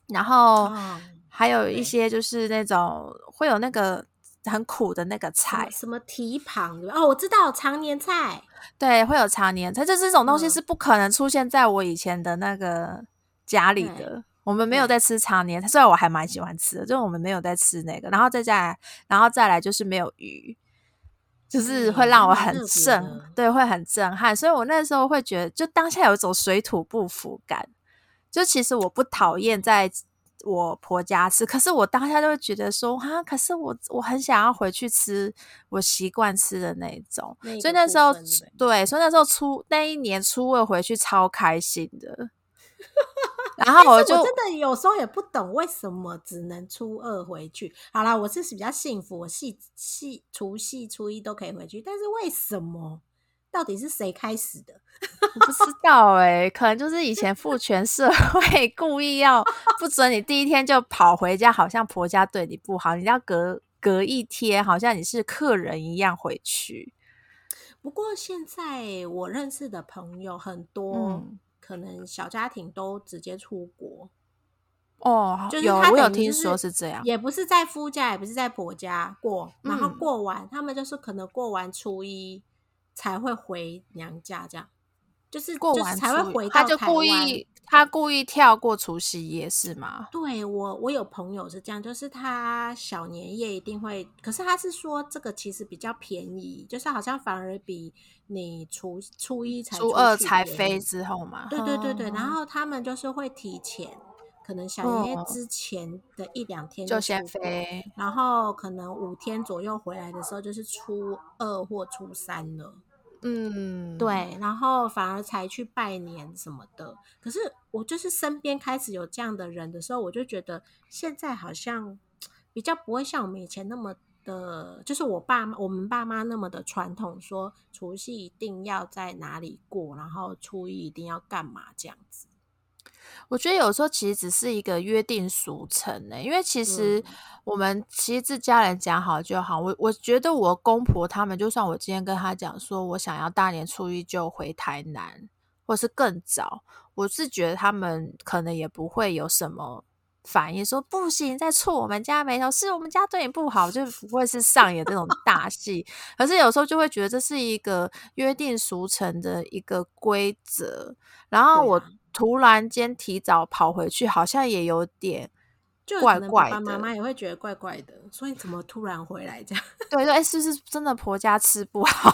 然后还有一些就是那种会有那个。很苦的那个菜，什么蹄膀哦，我知道常年菜，对，会有常年菜，就这种东西是不可能出现在我以前的那个家里的。我们没有在吃常年菜，虽然我还蛮喜欢吃的，就是我们没有在吃那个。然后再来，然后再来就是没有鱼，就是会让我很震，对，会很震撼。所以我那时候会觉得，就当下有一种水土不服感。就其实我不讨厌在。我婆家吃，可是我当下就会觉得说，哈，可是我我很想要回去吃我习惯吃的那种，所以那时候对，所以那时候初那一年初二回去超开心的，然后我就真的有时候也不懂为什么只能初二回去。好啦，我是比较幸福，我系系除夕初一都可以回去，但是为什么？到底是谁开始的？<laughs> 不知道哎，可能就是以前父权社会故意要不准你第一天就跑回家，好像婆家对你不好，你要隔隔一天，好像你是客人一样回去。不过现在我认识的朋友很多，可能小家庭都直接出国哦，就是有我有听说是这样，也不是在夫家，也不是在婆家过，然后过完，他们就是可能过完初一。才会回娘家，这样就是过完才会回到他就故意他故意跳过除夕夜是吗？对我我有朋友是这样，就是他小年夜一定会，可是他是说这个其实比较便宜，就是好像反而比你初初一才初二才飞之后嘛。对对对对，然后他们就是会提前，可能小年夜之前的一两天就先飞，然后可能五天左右回来的时候就是初二或初三了。嗯，对，然后反而才去拜年什么的。可是我就是身边开始有这样的人的时候，我就觉得现在好像比较不会像我们以前那么的，就是我爸妈、我们爸妈那么的传统，说除夕一定要在哪里过，然后初一一定要干嘛这样子。我觉得有时候其实只是一个约定俗成呢、因为其实嗯我们其实自家人讲好就好。我我觉得我公婆他们，就算我今天跟他讲说我想要大年初一就回台南，或是更早，我是觉得他们可能也不会有什么反应，说不行，再触我们家眉头，是我们家对你不好，就不会是上演这种大戏。可是有时候就会觉得这是一个约定俗成的一个规则，然后我啊突然间提早跑回去，好像也有点就怪怪的妈妈也会觉得怪怪的，所以怎么突然回来这样？<laughs> 对对，哎，是不是真的婆家吃不好？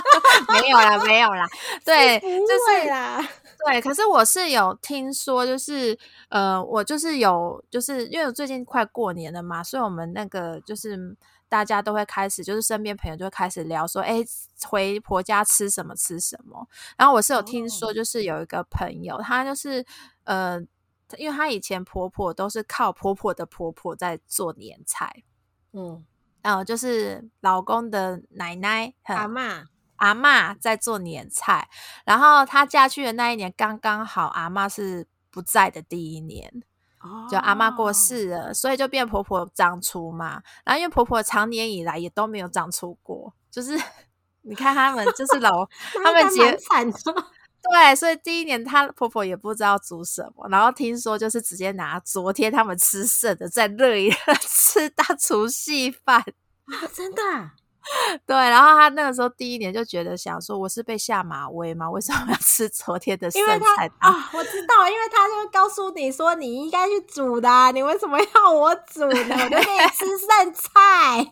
<laughs> 没有啦，没有啦，<laughs> 对，不就是会啦，对，可是我是有听说，就是呃，我就是有，就是因为我最近快过年了嘛，所以我们那个就是大家都会开始，就是身边朋友就会开始聊说，哎，回婆家吃什么吃什么。然后我是有听说，哦。就是有一个朋友，她就是呃，因为她以前婆婆都是靠婆婆的婆婆在做年菜，嗯，呃，就是老公的奶奶，很阿嬷，阿嬷在做年菜，然后她嫁去的那一年刚刚好，阿嬷是不在的第一年，就阿嬷过哦，世了，所以就变婆婆长出嘛。然后因为婆婆长年以来也都没有长出过，就是 <laughs> 你看他们就是老 <laughs> 他们结那应该蛮惨的，<laughs> 对，所以第一年她婆婆也不知道煮什么，然后听说就是直接拿昨天他们吃剩的再热一热吃大除夕饭。啊真的啊，对，然后他那个时候第一年就觉得想说，我是被下马威吗？为什么要吃昨天的剩菜当啊，我知道，因为他就会告诉你说你应该去煮的啊、你为什么要我煮呢？我就可以吃 <laughs> 剩菜。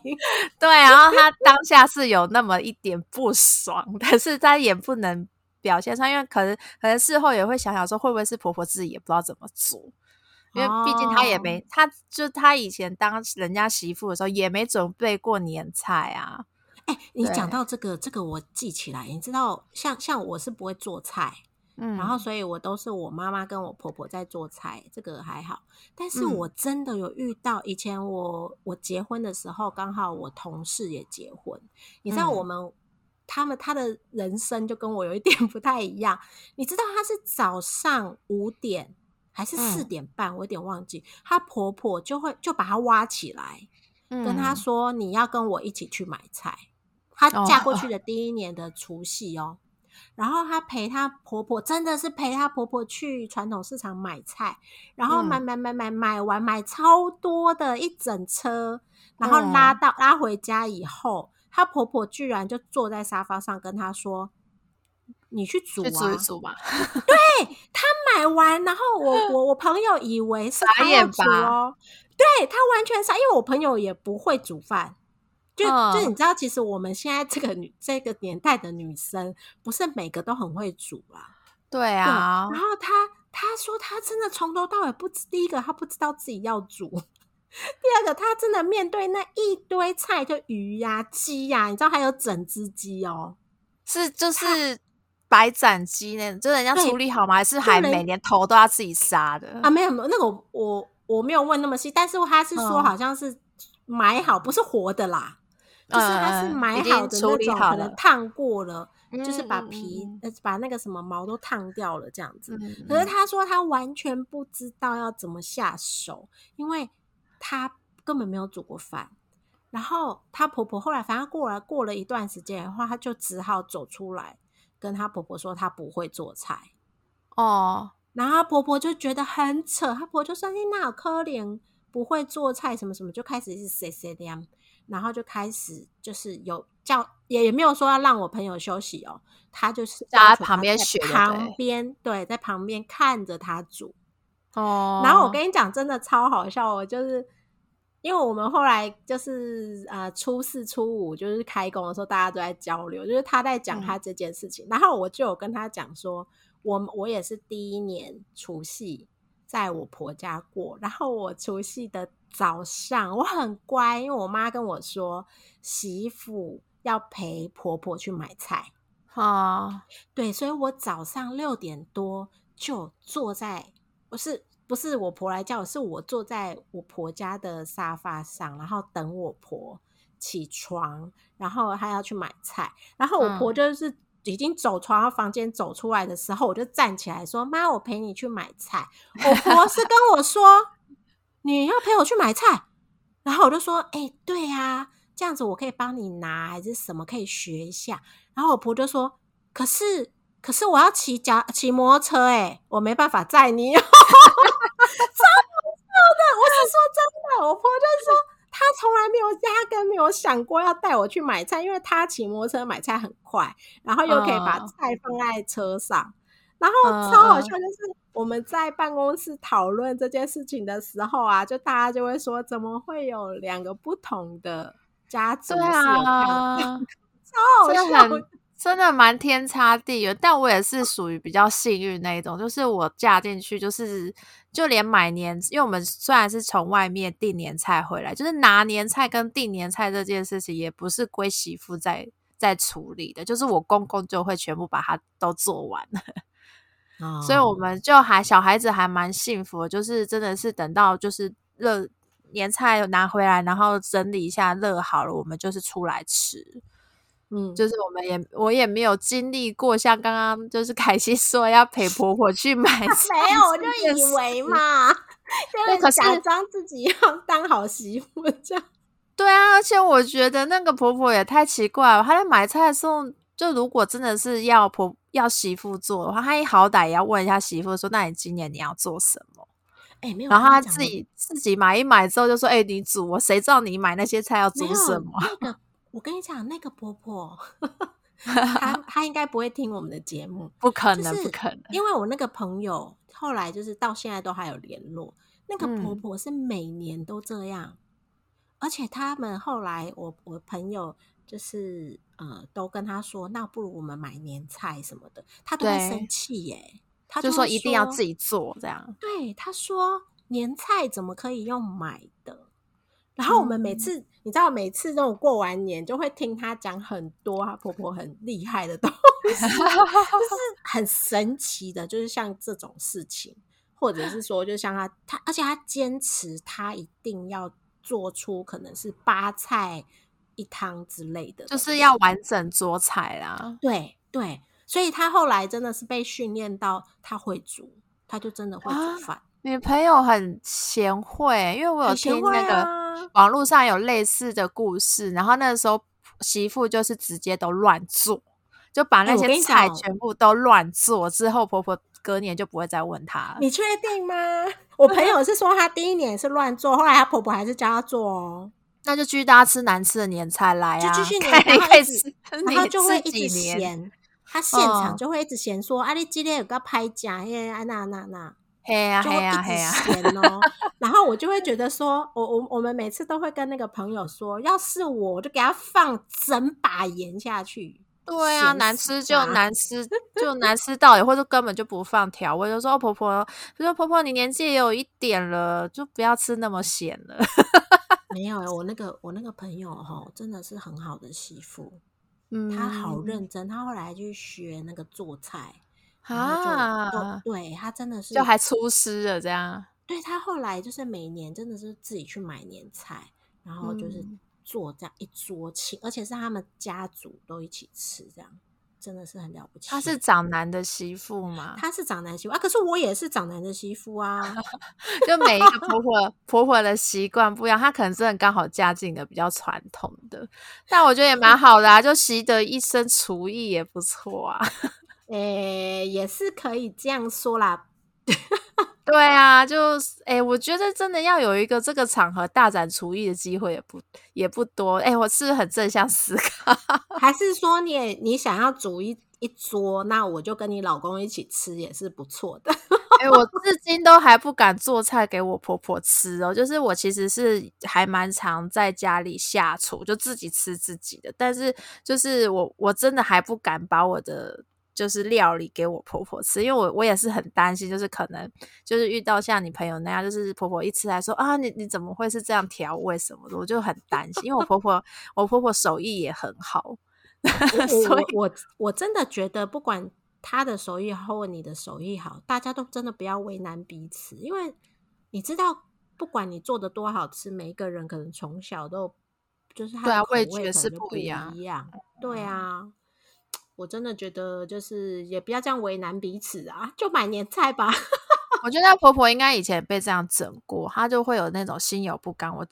对，然后他当 <laughs> 下是有那么一点不爽，但是他也不能表现出来，因为可能可能事后也会想想说，会不会是婆婆自己也不知道怎么做，因为毕竟他也没，他就他以前当人家媳妇的时候也没准备过年菜啊。哎、你对讲到这个，这个我记起来。你知道，像像我是不会做菜，嗯，然后所以我都是我妈妈跟我婆婆在做菜，这个还好。但是嗯我真的有遇到，以前我我结婚的时候，刚好我同事也结婚，你知道嗯我们。他们他的人生就跟我有一点 <laughs> 不太一样，你知道他是早上五点还是四嗯。点半，我有点忘记。她婆婆就会就把她挖起来，跟她嗯。说你要跟我一起去买菜。她哦嫁过去的第一年的除夕哦，然后她陪她婆婆，真的是陪她婆婆去传统市场买菜，然后买嗯。买买买买完买超多的一整车，然后拉嗯到、拉回家以后，她婆婆居然就坐在沙发上跟她说：“你去煮啊煮一啊。”煮嘛。买完，然后我我我朋友以为是他要煮哦，对他完全傻，因为我朋友也不会煮饭。就、就嗯你知道，其实我们现在这个女这个年代的女生，不是每个都很会煮啊。对对，啊，然后她她说她真的从头到尾不知，第一个她不知道自己要煮，第二个她真的面对那一堆菜，就鱼呀、鸡呀、你知道还有整只鸡哦，是就是白斩鸡那种，就是人家处理好吗？还是还人每年头都要自己杀的？啊，没有没有，那个我我我没有问那么细，但是他是说嗯好像是买好，不是活的啦，就是他是买好的那种，理好了可能烫过了，就是把皮嗯呃把那个什么毛都烫掉了这样子。嗯可是他说他完全不知道要怎么下手，因为他根本没有煮过饭。然后她婆婆后来反正过了过了一段时间的话，她就只好走出来跟她婆婆说她不会做菜。哦，然后她婆婆就觉得很扯，她婆婆就说：“你哪有可怜不会做菜什么什么？”就开始是谁谁的呀，然后就开始就是有叫，也也没有说要让我朋友休息哦，她就是在她旁边学旁边对，在旁边看着她煮。哦，然后我跟你讲，真的超好笑哦，就是因为我们后来就是呃初四初五就是开工的时候，大家都在交流，就是他在讲嗯。他这件事情，然后我就有跟他讲说，我我也是第一年除夕在我婆家过，然后我除夕的早上我很乖，因为我妈跟我说媳妇要陪婆婆去买菜，哦，对，所以我早上六点多就坐在，不是不是我婆来叫我，是我坐在我婆家的沙发上，然后等我婆起床，然后她要去买菜，然后我婆嗯就是已经走从房间走出来的时候，我就站起来说：“妈，我陪你去买菜。”我婆是跟我说：“你要陪我去买菜。”然后我就说：“哎，对呀，这样子我可以帮你拿，还是什么可以学一下。”然后我婆就说：“可是，可是我要骑脚骑摩托车，哎，我没办法载你。” <laughs> 超搞笑的，我是说真的，我婆就说。他从来没有压根没有想过要带我去买菜，因为他骑摩托车买菜很快，然后又可以把菜放在车上。然后超好笑，就是我们在办公室讨论这件事情的时候啊，就大家就会说，怎么会有两个不同的家族？对啊，<laughs> 超好笑。真的蛮天差地远，但我也是属于比较幸运那一种，就是我嫁进去，就是就连买年，因为我们虽然是从外面订年菜回来，就是拿年菜跟订年菜这件事情，也不是归媳妇在在处理的，就是我公公就会全部把它都做完了，<laughs> 所以我们就还小孩子还蛮幸福，就是真的是等到就是热年菜拿回来，然后整理一下热好了，我们就是出来吃。嗯，就是我们也我也没有经历过，像刚刚就是凯西 <laughs> 说要陪婆婆去买，<laughs> 没有，我就以为嘛，就是假装自己要当好媳妇这样。<laughs> 对啊，而且我觉得那个婆婆也太奇怪了，她在买菜的时候，就如果真的是要婆要媳妇做的话，她一好歹也要问一下媳妇说，那你今年你要做什么？哎，没有，然后她自己自己买一买之后就说，哎，你煮，我谁知道你买那些菜要煮什么？我跟你讲，那个婆婆，<laughs> 她 <laughs> 她应该不会听我们的节目，不可能，不可能。因为我那个朋友后来就是到现在都还有联络，那个婆婆是每年都这样，而且他们后来，我我朋友就是呃，都跟他说，那不如我们买年菜什么的，他都会生气耶，他就说一定要自己做这样。对，他说年菜怎么可以用买的？然后我们每次，你知道，每次这种过完年，就会听她讲很多她婆婆很厉害的东西，就是 <laughs> 很神奇的，就是像这种事情，或者是说，就像她，她，而且她坚持，她一定要做出可能是八菜一汤之类的，就是要完整桌菜啦。对对，所以她后来真的是被训练到她会煮，她就真的会煮饭。女朋友很贤惠，因为我有听那个网络上有类似的故事，然后那个时候媳妇就是直接都乱做，就把那些菜全部都乱做，之后婆婆隔年就不会再问她了。你确定吗？我朋友是说她第一年是乱做，后来她婆婆还是教她做哦。那就继续大家吃难吃的年菜来啊，就继续 <laughs> 年开始，然后就会一直嫌，他 <laughs> 现场就会一直嫌说啊，你今天有个拍假耶，啊那那那。黑呀黑呀黑呀！<laughs> 哦，然后我就会觉得说，我我我们每次都会跟那个朋友说，要是我，我就给他放整把盐下去。对啊，难吃就 <laughs> 难吃，就难吃到底，或者根本就不放调味。就说婆婆，就说婆婆，你年纪也有一点了，就不要吃那么咸了。<laughs> 没有，我那个我那个朋友哈，真的是很好的媳妇，嗯，她好认真，她后来去学那个做菜。啊，对他真的是就还出师了这样。对他后来就是每年真的是自己去买年菜，然后就是做这样一桌请，而且是他们家族都一起吃，这样真的是很了不起。他是长男的媳妇吗？他是长男媳妇啊，可是我也是长男的媳妇啊。<laughs> 就每一个婆婆婆婆的习惯不一样，她可能真的刚好嫁进的比较传统的，但我觉得也蛮好的啊，就习得一身厨艺也不错啊。诶，也是可以这样说啦。<laughs> 对啊，就诶，我觉得真的要有一个这个场合大展厨艺的机会也不也不多。诶，我是很正向思考？<laughs> 还是说你你想要煮一一桌，那我就跟你老公一起吃也是不错的。哎，我至今都还不敢做菜给我婆婆吃哦。就是我其实是还蛮常在家里下厨，就自己吃自己的。但是就是我我真的还不敢把我的。就是料理给我婆婆吃，因为我我也是很担心，就是可能就是遇到像你朋友那样，就是婆婆一吃来说啊，你你怎么会是这样调味什么的，我就很担心，因为我婆婆我婆婆手艺也很好，<laughs> 所以我我真的觉得不管她的手艺好或你的手艺好，大家都真的不要为难彼此，因为你知道，不管你做的多好吃，每一个人可能从小都就是他的味觉是不一样，对啊。我真的觉得就是也不要这样为难彼此啊，就买年菜吧。<laughs> 我觉得婆婆应该以前被这样整过，她就会有那种心有不甘。我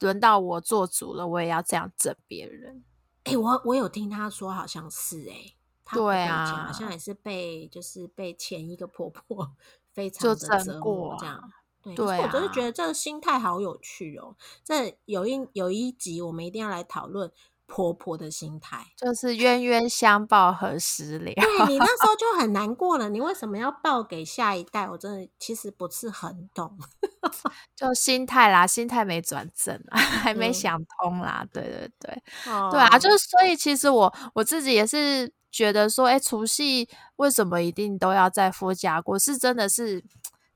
轮到我做主了，我也要这样整别人。哎，我我有听她说，好像是哎，对啊，好像也是被就是被前一个婆婆 <laughs> 非常的折磨这样。对，我就是觉得这个心态好有趣哦。这有一有一集，我们一定要来讨论。婆婆的心态就是冤冤相报何时了？对你那时候 <laughs> 就很难过了，你为什么要报给下一代？我真的其实不是很懂，<laughs> 就心态啦，心态没转正啊，<laughs> 还没想通啦。对对对，对啊，就是所以其实我我自己也是觉得说，哎，除夕为什么一定都要在夫家过？是真的是。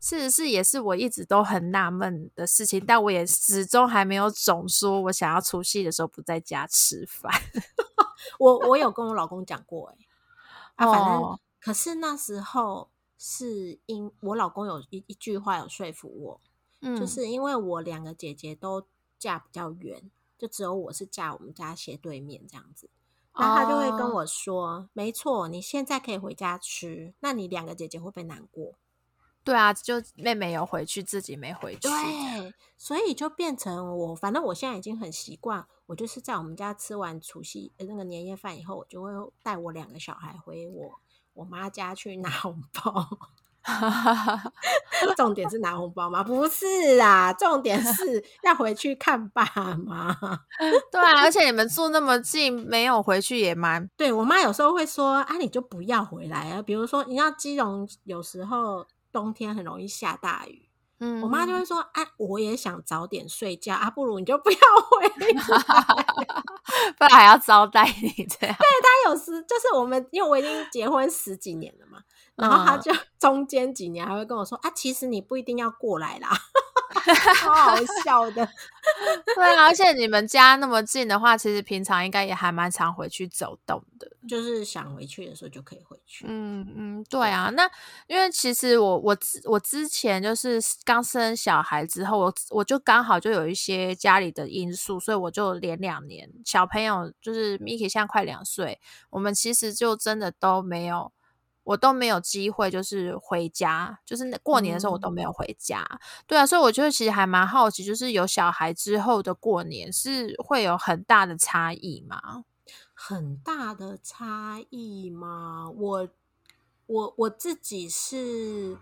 是是也是我一直都很纳闷的事情，但我也始终还没有总说我想要除夕的时候不在家吃饭。<laughs> 我我有跟我老公讲过，哎，啊，反正可是那时候是因我老公有一一句话有说服我，嗯，就是因为我两个姐姐都嫁比较远，就只有我是嫁我们家斜对面这样子，那他就会跟我说，没错，你现在可以回家吃，那你两个姐姐会不会难过？对啊，就妹妹有回去，自己没回去。对，所以就变成我，反正我现在已经很习惯，我就是在我们家吃完除夕那个年夜饭以后，我就会带我两个小孩回我我妈家去拿红包。重点是拿红包吗？不是啊，重点是 <laughs> 要回去看爸妈。<laughs> 对啊，而且你们住那么近，没有回去也蛮……对我妈有时候会说：“啊，你就不要回来啊。”比如说，你要基隆有时候。冬天很容易下大雨，嗯，我妈就会说：“啊，我也想早点睡觉啊，不如你就不要回来，<laughs> 不然还要招待你这样。<laughs> ”对她有时就是我们，因为我已经结婚十几年了嘛，然后她就 <laughs> 中间几年还会跟我说：“啊，其实你不一定要过来啦。” <laughs> 超好笑的，<laughs> 对啊，而且你们家那么近的话，其实平常应该也还蛮常回去走动的，就是想回去的时候就可以回去。嗯嗯，对啊，那因为其实我我我之前就是刚生小孩之后，我我就刚好就有一些家里的因素，所以我就连两年小朋友就是 Miki 现在快两岁，我们其实就真的都没有。我都没有机会，就是回家，就是过年的时候我都没有回家。对啊，所以我觉得其实还蛮好奇，就是有小孩之后的过年是会有很大的差异吗？很大的差异吗？我我我自己是，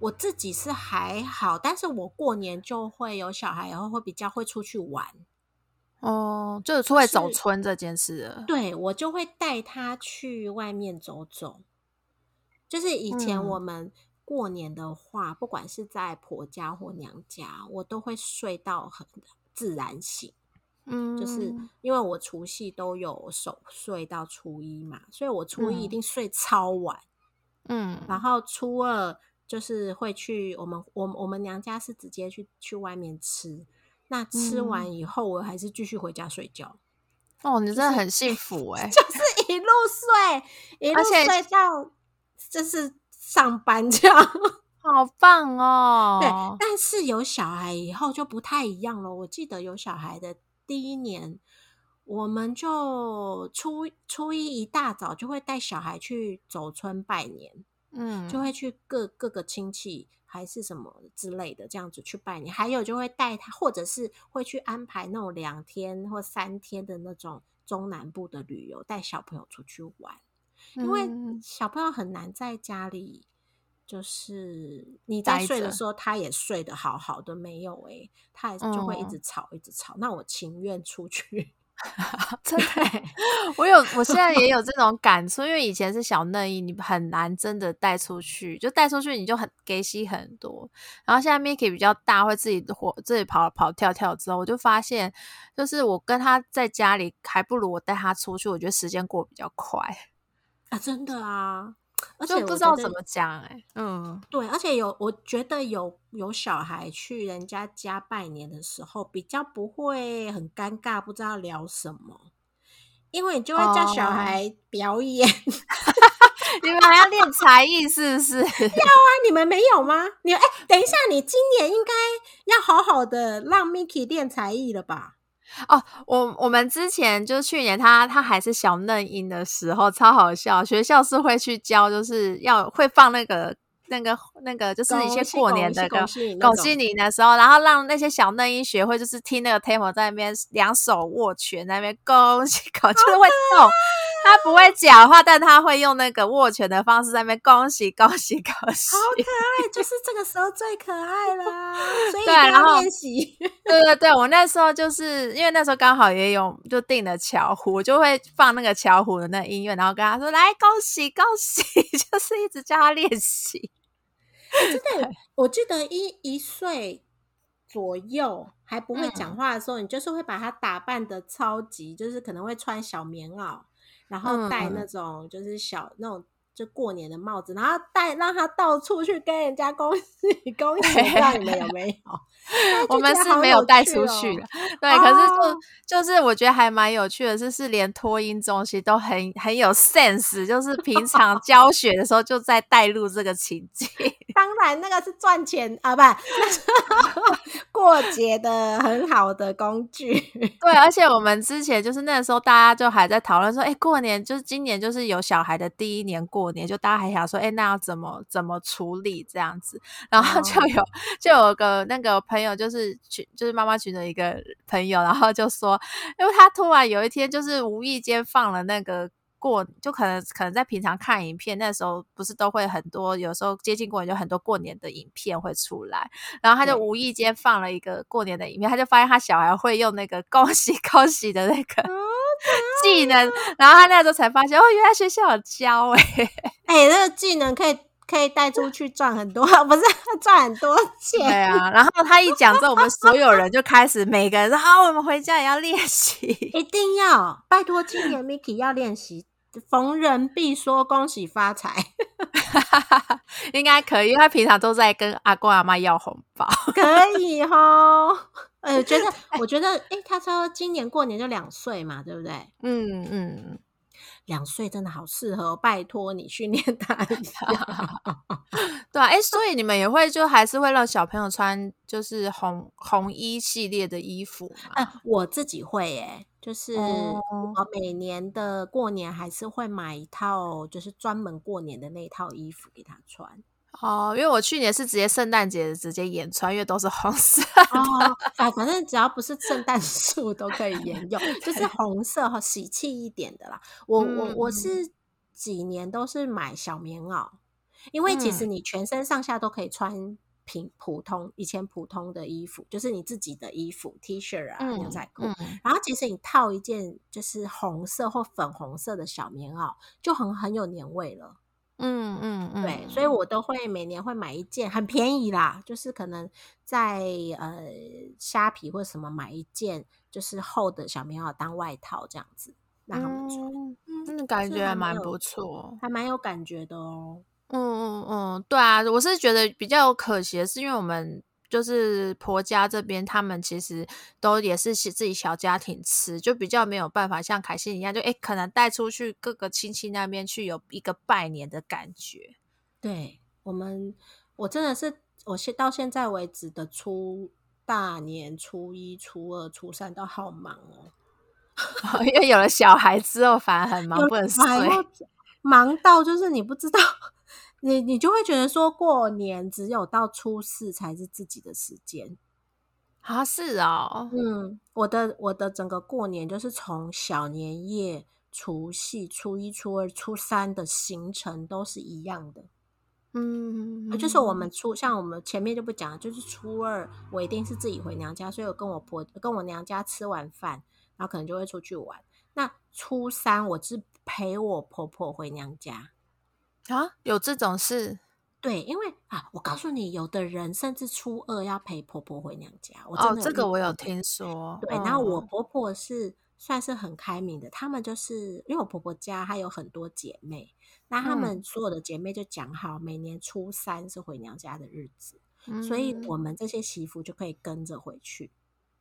我自己是还好，但是我过年就会有小孩，然后会比较会出去玩。哦，就是出来走村这件事。对，我就会带他去外面走走。就是以前我们过年的话，不管是在婆家或娘家，我都会睡到很自然醒。嗯，就是因为我除夕都有守睡到初一嘛，所以我初一一定睡超晚。嗯，然后初二就是会去我们我我们娘家是直接去去外面吃，那吃完以后我还是继续回家睡觉。哦，你真的很幸福哎，<laughs> 就是一路睡一路睡到。就是上班这样，<laughs> 好棒哦！对，但是有小孩以后就不太一样了。我记得有小孩的第一年，我们就初初一一大早就会带小孩去走村拜年，嗯，就会去各各个亲戚还是什么之类的这样子去拜年。还有就会带他，或者是会去安排那种两天或三天的那种中南部的旅游，带小朋友出去玩。因为小朋友很难在家里，就是你在睡的时候，他也睡得好好的，没有哎，他也就会一直吵，一直吵。那我情愿出去，<laughs> 真的，我有，我现在也 <laughs> 有这种感触，因为以前是小嫩衣，你很难真的带出去，就带出去你就很给吸很多。然后现在 Miki 比较大，会自己活自己跑跑跳跳之后，我就发现，就是我跟他在家里，还不如我带他出去，我觉得时间过比较快。真的啊，而且不知道怎么讲哎，嗯，对，而且有我觉得有有小孩去人家家拜年的时候，比较不会很尴尬，不知道聊什么，因为你就会叫小孩表演，<laughs> 你们还要练才艺是不是？<laughs> 要啊，你们没有吗？你哎，等一下，你今年应该要好好的让 Miki 练才艺了吧？哦，我我们之前就去年他他还是小嫩音的时候，超好笑。学校是会去教，就是要会放那个。那个那个就是一些过年的恭恭喜你的时候，然后让那些小嫩音学会，就是听那个 Tamo 在那边两手握拳，在那边恭喜恭，<laughs> 就是会动。他不会讲话，但他会用那个握拳的方式在那边恭喜恭喜恭喜，好可 <laughs> 爱，就是这个时候最可爱啦。所以然后练习，对对对，我那时候就是因为那时候刚好也有就订了巧虎，我就会放那个巧虎的那音乐，然后跟他说来恭喜恭喜，<laughs> 就是一直叫他练习。真的，<laughs> 我记得一一岁左右还不会讲话的时候，你就是会把他打扮的超级，就是可能会穿小棉袄。然后戴那种就是小那种就过年的帽子，然后带让他到处去跟人家恭喜恭喜，不知道你们有没有？<laughs> 我们是没有带出去的，<laughs> 对。可是就就是我觉得还蛮有趣的，是是连托音中心都很很有 sense，就是平常 <laughs> 教学的时候就在带入这个情境。当然，那个是赚钱啊，不，那是过节的很好的工具。对，而且我们之前就是那个时候，大家就还在讨论说，哎，过年就是今年就是有小孩的第一年过年，就大家还想说，哎，那要怎么怎么处理这样子？然后就有就有个那个朋友，就是群就是妈妈群的一个朋友，然后就说，因为他突然有一天就是无意间放了那个。过就可能可能在平常看影片那时候不是都会很多，有时候接近过年就很多过年的影片会出来，然后他就无意间放了一个过年的影片，他就发现他小孩会用那个恭喜恭喜的那个技能，然后他那时候才发现哦，原来学校有教哎哎，那个技能可以可以带出去赚很多，<laughs> 不是赚很多钱对啊。然后他一讲之后，我们所有人就开始每个人说好，我们回家也要练习，<laughs> 一定要拜托今年 Miki 要练习。逢人必说恭喜发财，<laughs> 应该可以，因为他平常都在跟阿公阿妈要红包，可以哈。呃，觉得我觉得，哎，他说今年过年就两岁嘛，对不对？嗯嗯，两岁真的好适合，拜托你训练他一 <laughs> 下。<laughs> 对啊，哎，所以你们也会就还是会让小朋友穿就是红红衣系列的衣服吗？我自己会，哎。就是我每年的过年还是会买一套，就是专门过年的那套衣服给他穿。哦，因为我去年是直接圣诞节直接演穿，因为都是红色。哦，啊，反正只要不是圣诞树都可以沿用，就是红色和喜气一点的啦。我我我是几年都是买小棉袄，因为其实你全身上下都可以穿。平普通以前普通的衣服，就是你自己的衣服，T 恤啊、牛仔裤。然后其实你套一件就是红色或粉红色的小棉袄，就很很有年味了。嗯嗯嗯，对，所以我都会每年会买一件，很便宜啦，就是可能在呃虾皮或什么买一件，就是厚的小棉袄当外套这样子让他们穿。嗯，感觉还蛮不错，还蛮有感觉的哦。嗯嗯嗯，对啊，我是觉得比较可惜的是，因为我们就是婆家这边，他们其实都也是自己小家庭吃，就比较没有办法像凯西一样，就哎，可能带出去各个亲戚那边去有一个拜年的感觉。对我们，我真的是我现到现在为止的初大年初一、初二、初三都好忙哦，因为有了小孩之后，反而很 <laughs> 忙，不能睡，忙到就是你不知道。你你就会觉得说过年只有到初四才是自己的时间啊？是哦，嗯，我的我的整个过年就是从小年夜、除夕、初一、初二、初三的行程都是一样的。嗯，就是我们初像我们前面就不讲了，就是初二我一定是自己回娘家，所以我跟我婆跟我娘家吃完饭，然后可能就会出去玩。那初三我是陪我婆婆回娘家。啊，有这种事？对，因为啊，我告诉你，有的人甚至初二要陪婆婆回娘家。哦，这个我有听说。对，然后我婆婆是算是很开明的，他们就是因为我婆婆家还有很多姐妹，那他们所有的姐妹就讲好，每年初三是回娘家的日子，所以我们这些媳妇就可以跟着回去。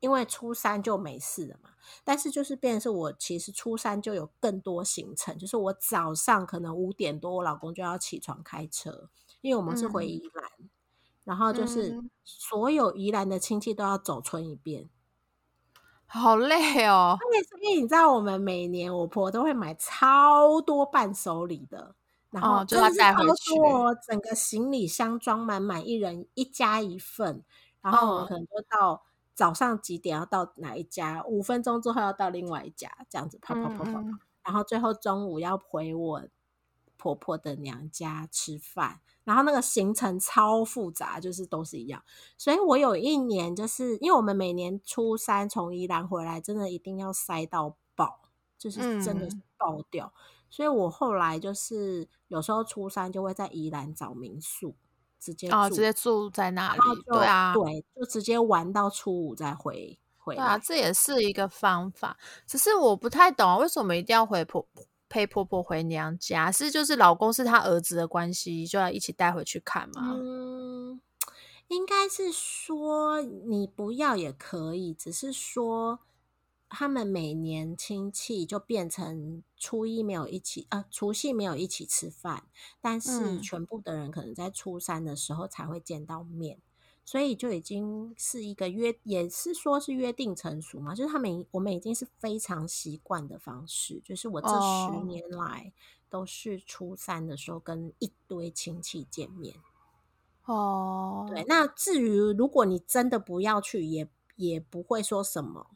因为初三就没事了嘛，但是就是变成是我其实初三就有更多行程，就是我早上可能五点多，我老公就要起床开车，因为我们是回宜兰，然后就是所有宜兰的亲戚都要走村一遍，好累哦。而且所以你知道，我们每年我婆都会买超多伴手礼的，然后哦就要带回去真的是超多哦整个行李箱装满满，一人一家一份，然后我们嗯可能就到早上几点要到哪一家，五分钟之后要到另外一家，这样子跑跑跑跑跑，嗯嗯然后最后中午要回我婆婆的娘家吃饭，然后那个行程超复杂，就是都是一样。所以我有一年就是因为我们每年初三从宜兰回来，真的一定要塞到爆，就是真的爆掉。所以我后来就是有时候初三就会在宜兰找民宿，直接哦，住直接住在那里对啊，对，就直接玩到初五再回回来。对啊，这也是一个方法。只是我不太懂啊，为什么一定要回婆陪婆婆回娘家？是就是老公是他儿子的关系，就要一起带回去看吗？嗯，应该是说你不要也可以，只是说他们每年亲戚就变成初一没有一起，呃，除夕没有一起吃饭，但是嗯全部的人可能在初三的时候才会见到面。所以就已经是一个约，也是说是约定成熟嘛，就是他们我们已经是非常习惯的方式，就是我这十哦年来都是初三的时候跟一堆亲戚见面。哦，对，，那至于如果你真的不要去，也也不会说什么，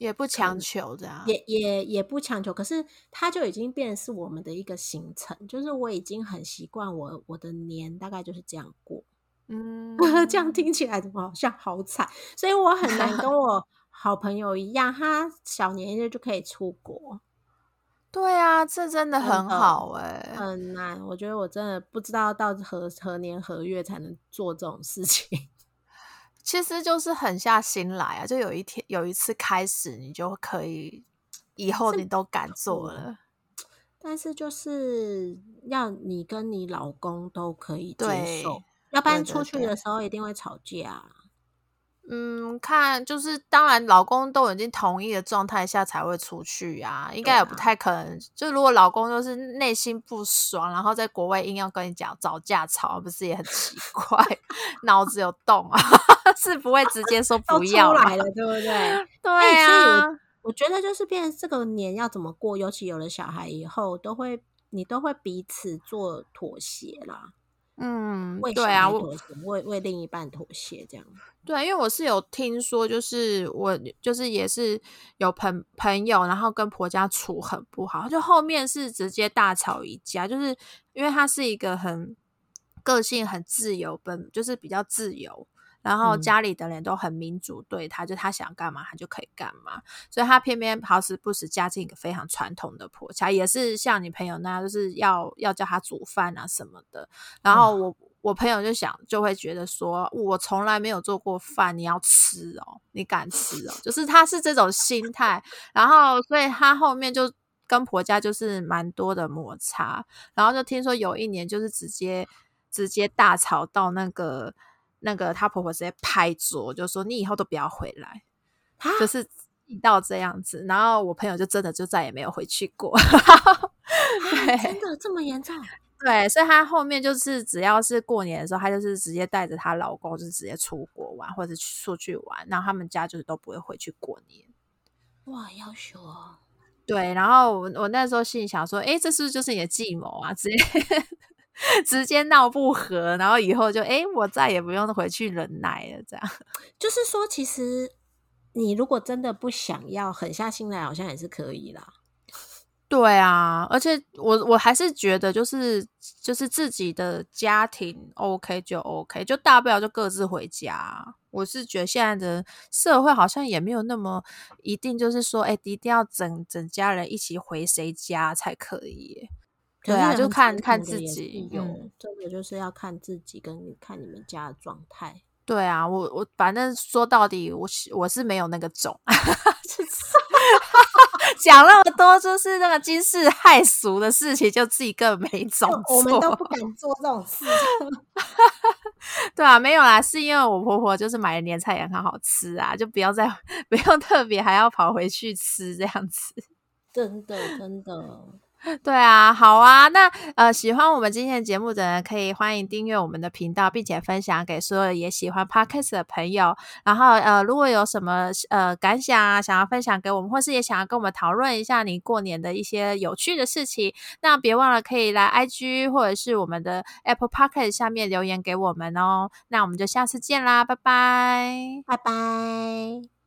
也不强求这样。也也也不强求。可是它就已经变成是我们的一个行程，就是我已经很习惯我我的年大概就是这样过。<laughs> 嗯，这样听起来怎么好像好惨？所以我很难跟 <laughs> 我好朋友一样，他小年夜就可以出国，对啊，这真的很好哎、很难。我觉得我真的不知道到何何年何月才能做这种事情。其实就是狠下心来啊，就有一天有一次开始，你就可以，以后你都敢做了。但是就是要你跟你老公都可以接受，要不然出去的时候一定会吵架。嗯，看就是当然，老公都已经同意的状态下才会出去啊，应该也不太可能。就如果老公就是内心不爽，然后在国外硬要跟你讲找架吵，不是也很奇 <laughs> 怪？脑子有洞啊，<laughs> 是不会直接说不要啦来了，对不对？<laughs> 对啊，我觉得就是变成这个年要怎么过，尤其有了小孩以后，都会你都会彼此做妥协啦，嗯，为对啊，为为另一半妥协，这样。对，因为我是有听说，就是我就是也是有朋朋友，然后跟婆家处很不好，就后面是直接大吵一架，就是因为他是一个很个性很自由，本就是比较自由，然后嗯。家里的人都很民主对他，就他想干嘛他就可以干嘛，所以他偏偏好死不死嫁进一个非常传统的婆家，也是像你朋友那样，就是要要叫他煮饭啊什么的，然后我。我朋友就想，就会觉得说，我从来没有做过饭，你要吃哦，你敢吃哦，就是他是这种心态，然后所以他后面就跟婆家就是蛮多的摩擦，然后就听说有一年就是直接直接大吵到那个那个她婆婆直接拍桌，就说你以后都不要回来，啊就是到这样子，然后我朋友就真的就再也没有回去过，对真的这么严重？<laughs> 对，所以她后面就是只要是过年的时候，她就是直接带着她老公，就是直接出国玩或者去出去玩，然后他们家就是都不会回去过年。哇，要求哦，对，然后我我那时候心里想说，哎，这是不是就是你的计谋啊？直接直接闹不和，然后以后就诶，我再也不用回去忍耐了，这样。<laughs> 就是说，其实你如果真的不想要狠下心来，好像也是可以啦。对啊，而且我我还是觉得就是就是自己的家庭 OK 就 OK，就大不了就各自回家。我是觉得现在的社会好像也没有那么一定，就是说，哎，一定要整整家人一起回谁家才可以耶。对啊，就看看自己。有、嗯，真的就是要看自己跟看你们家的状态。对啊，我我反正说到底，我是我是没有那个种，<laughs> 就是 <laughs> 讲那么多，就是那个惊世骇俗的事情，就自己根本没种我们都不敢 <laughs> 做这种事。对啊，没有啦，是因为我婆婆就是买的年菜也很好吃啊，就不要再不用特别还要跑回去吃这样子。真的真的，<laughs> 对啊，好啊，那呃，喜欢我们今天的节目的人，可以欢迎订阅我们的频道，并且分享给所有也喜欢 podcast 的朋友。然后呃，如果有什么呃感想啊，想要分享给我们，或是也想要跟我们讨论一下你过年的一些有趣的事情，那别忘了可以来 IG 或者是我们的 Apple Podcast 下面留言给我们哦。那我们就下次见啦，拜拜，拜拜。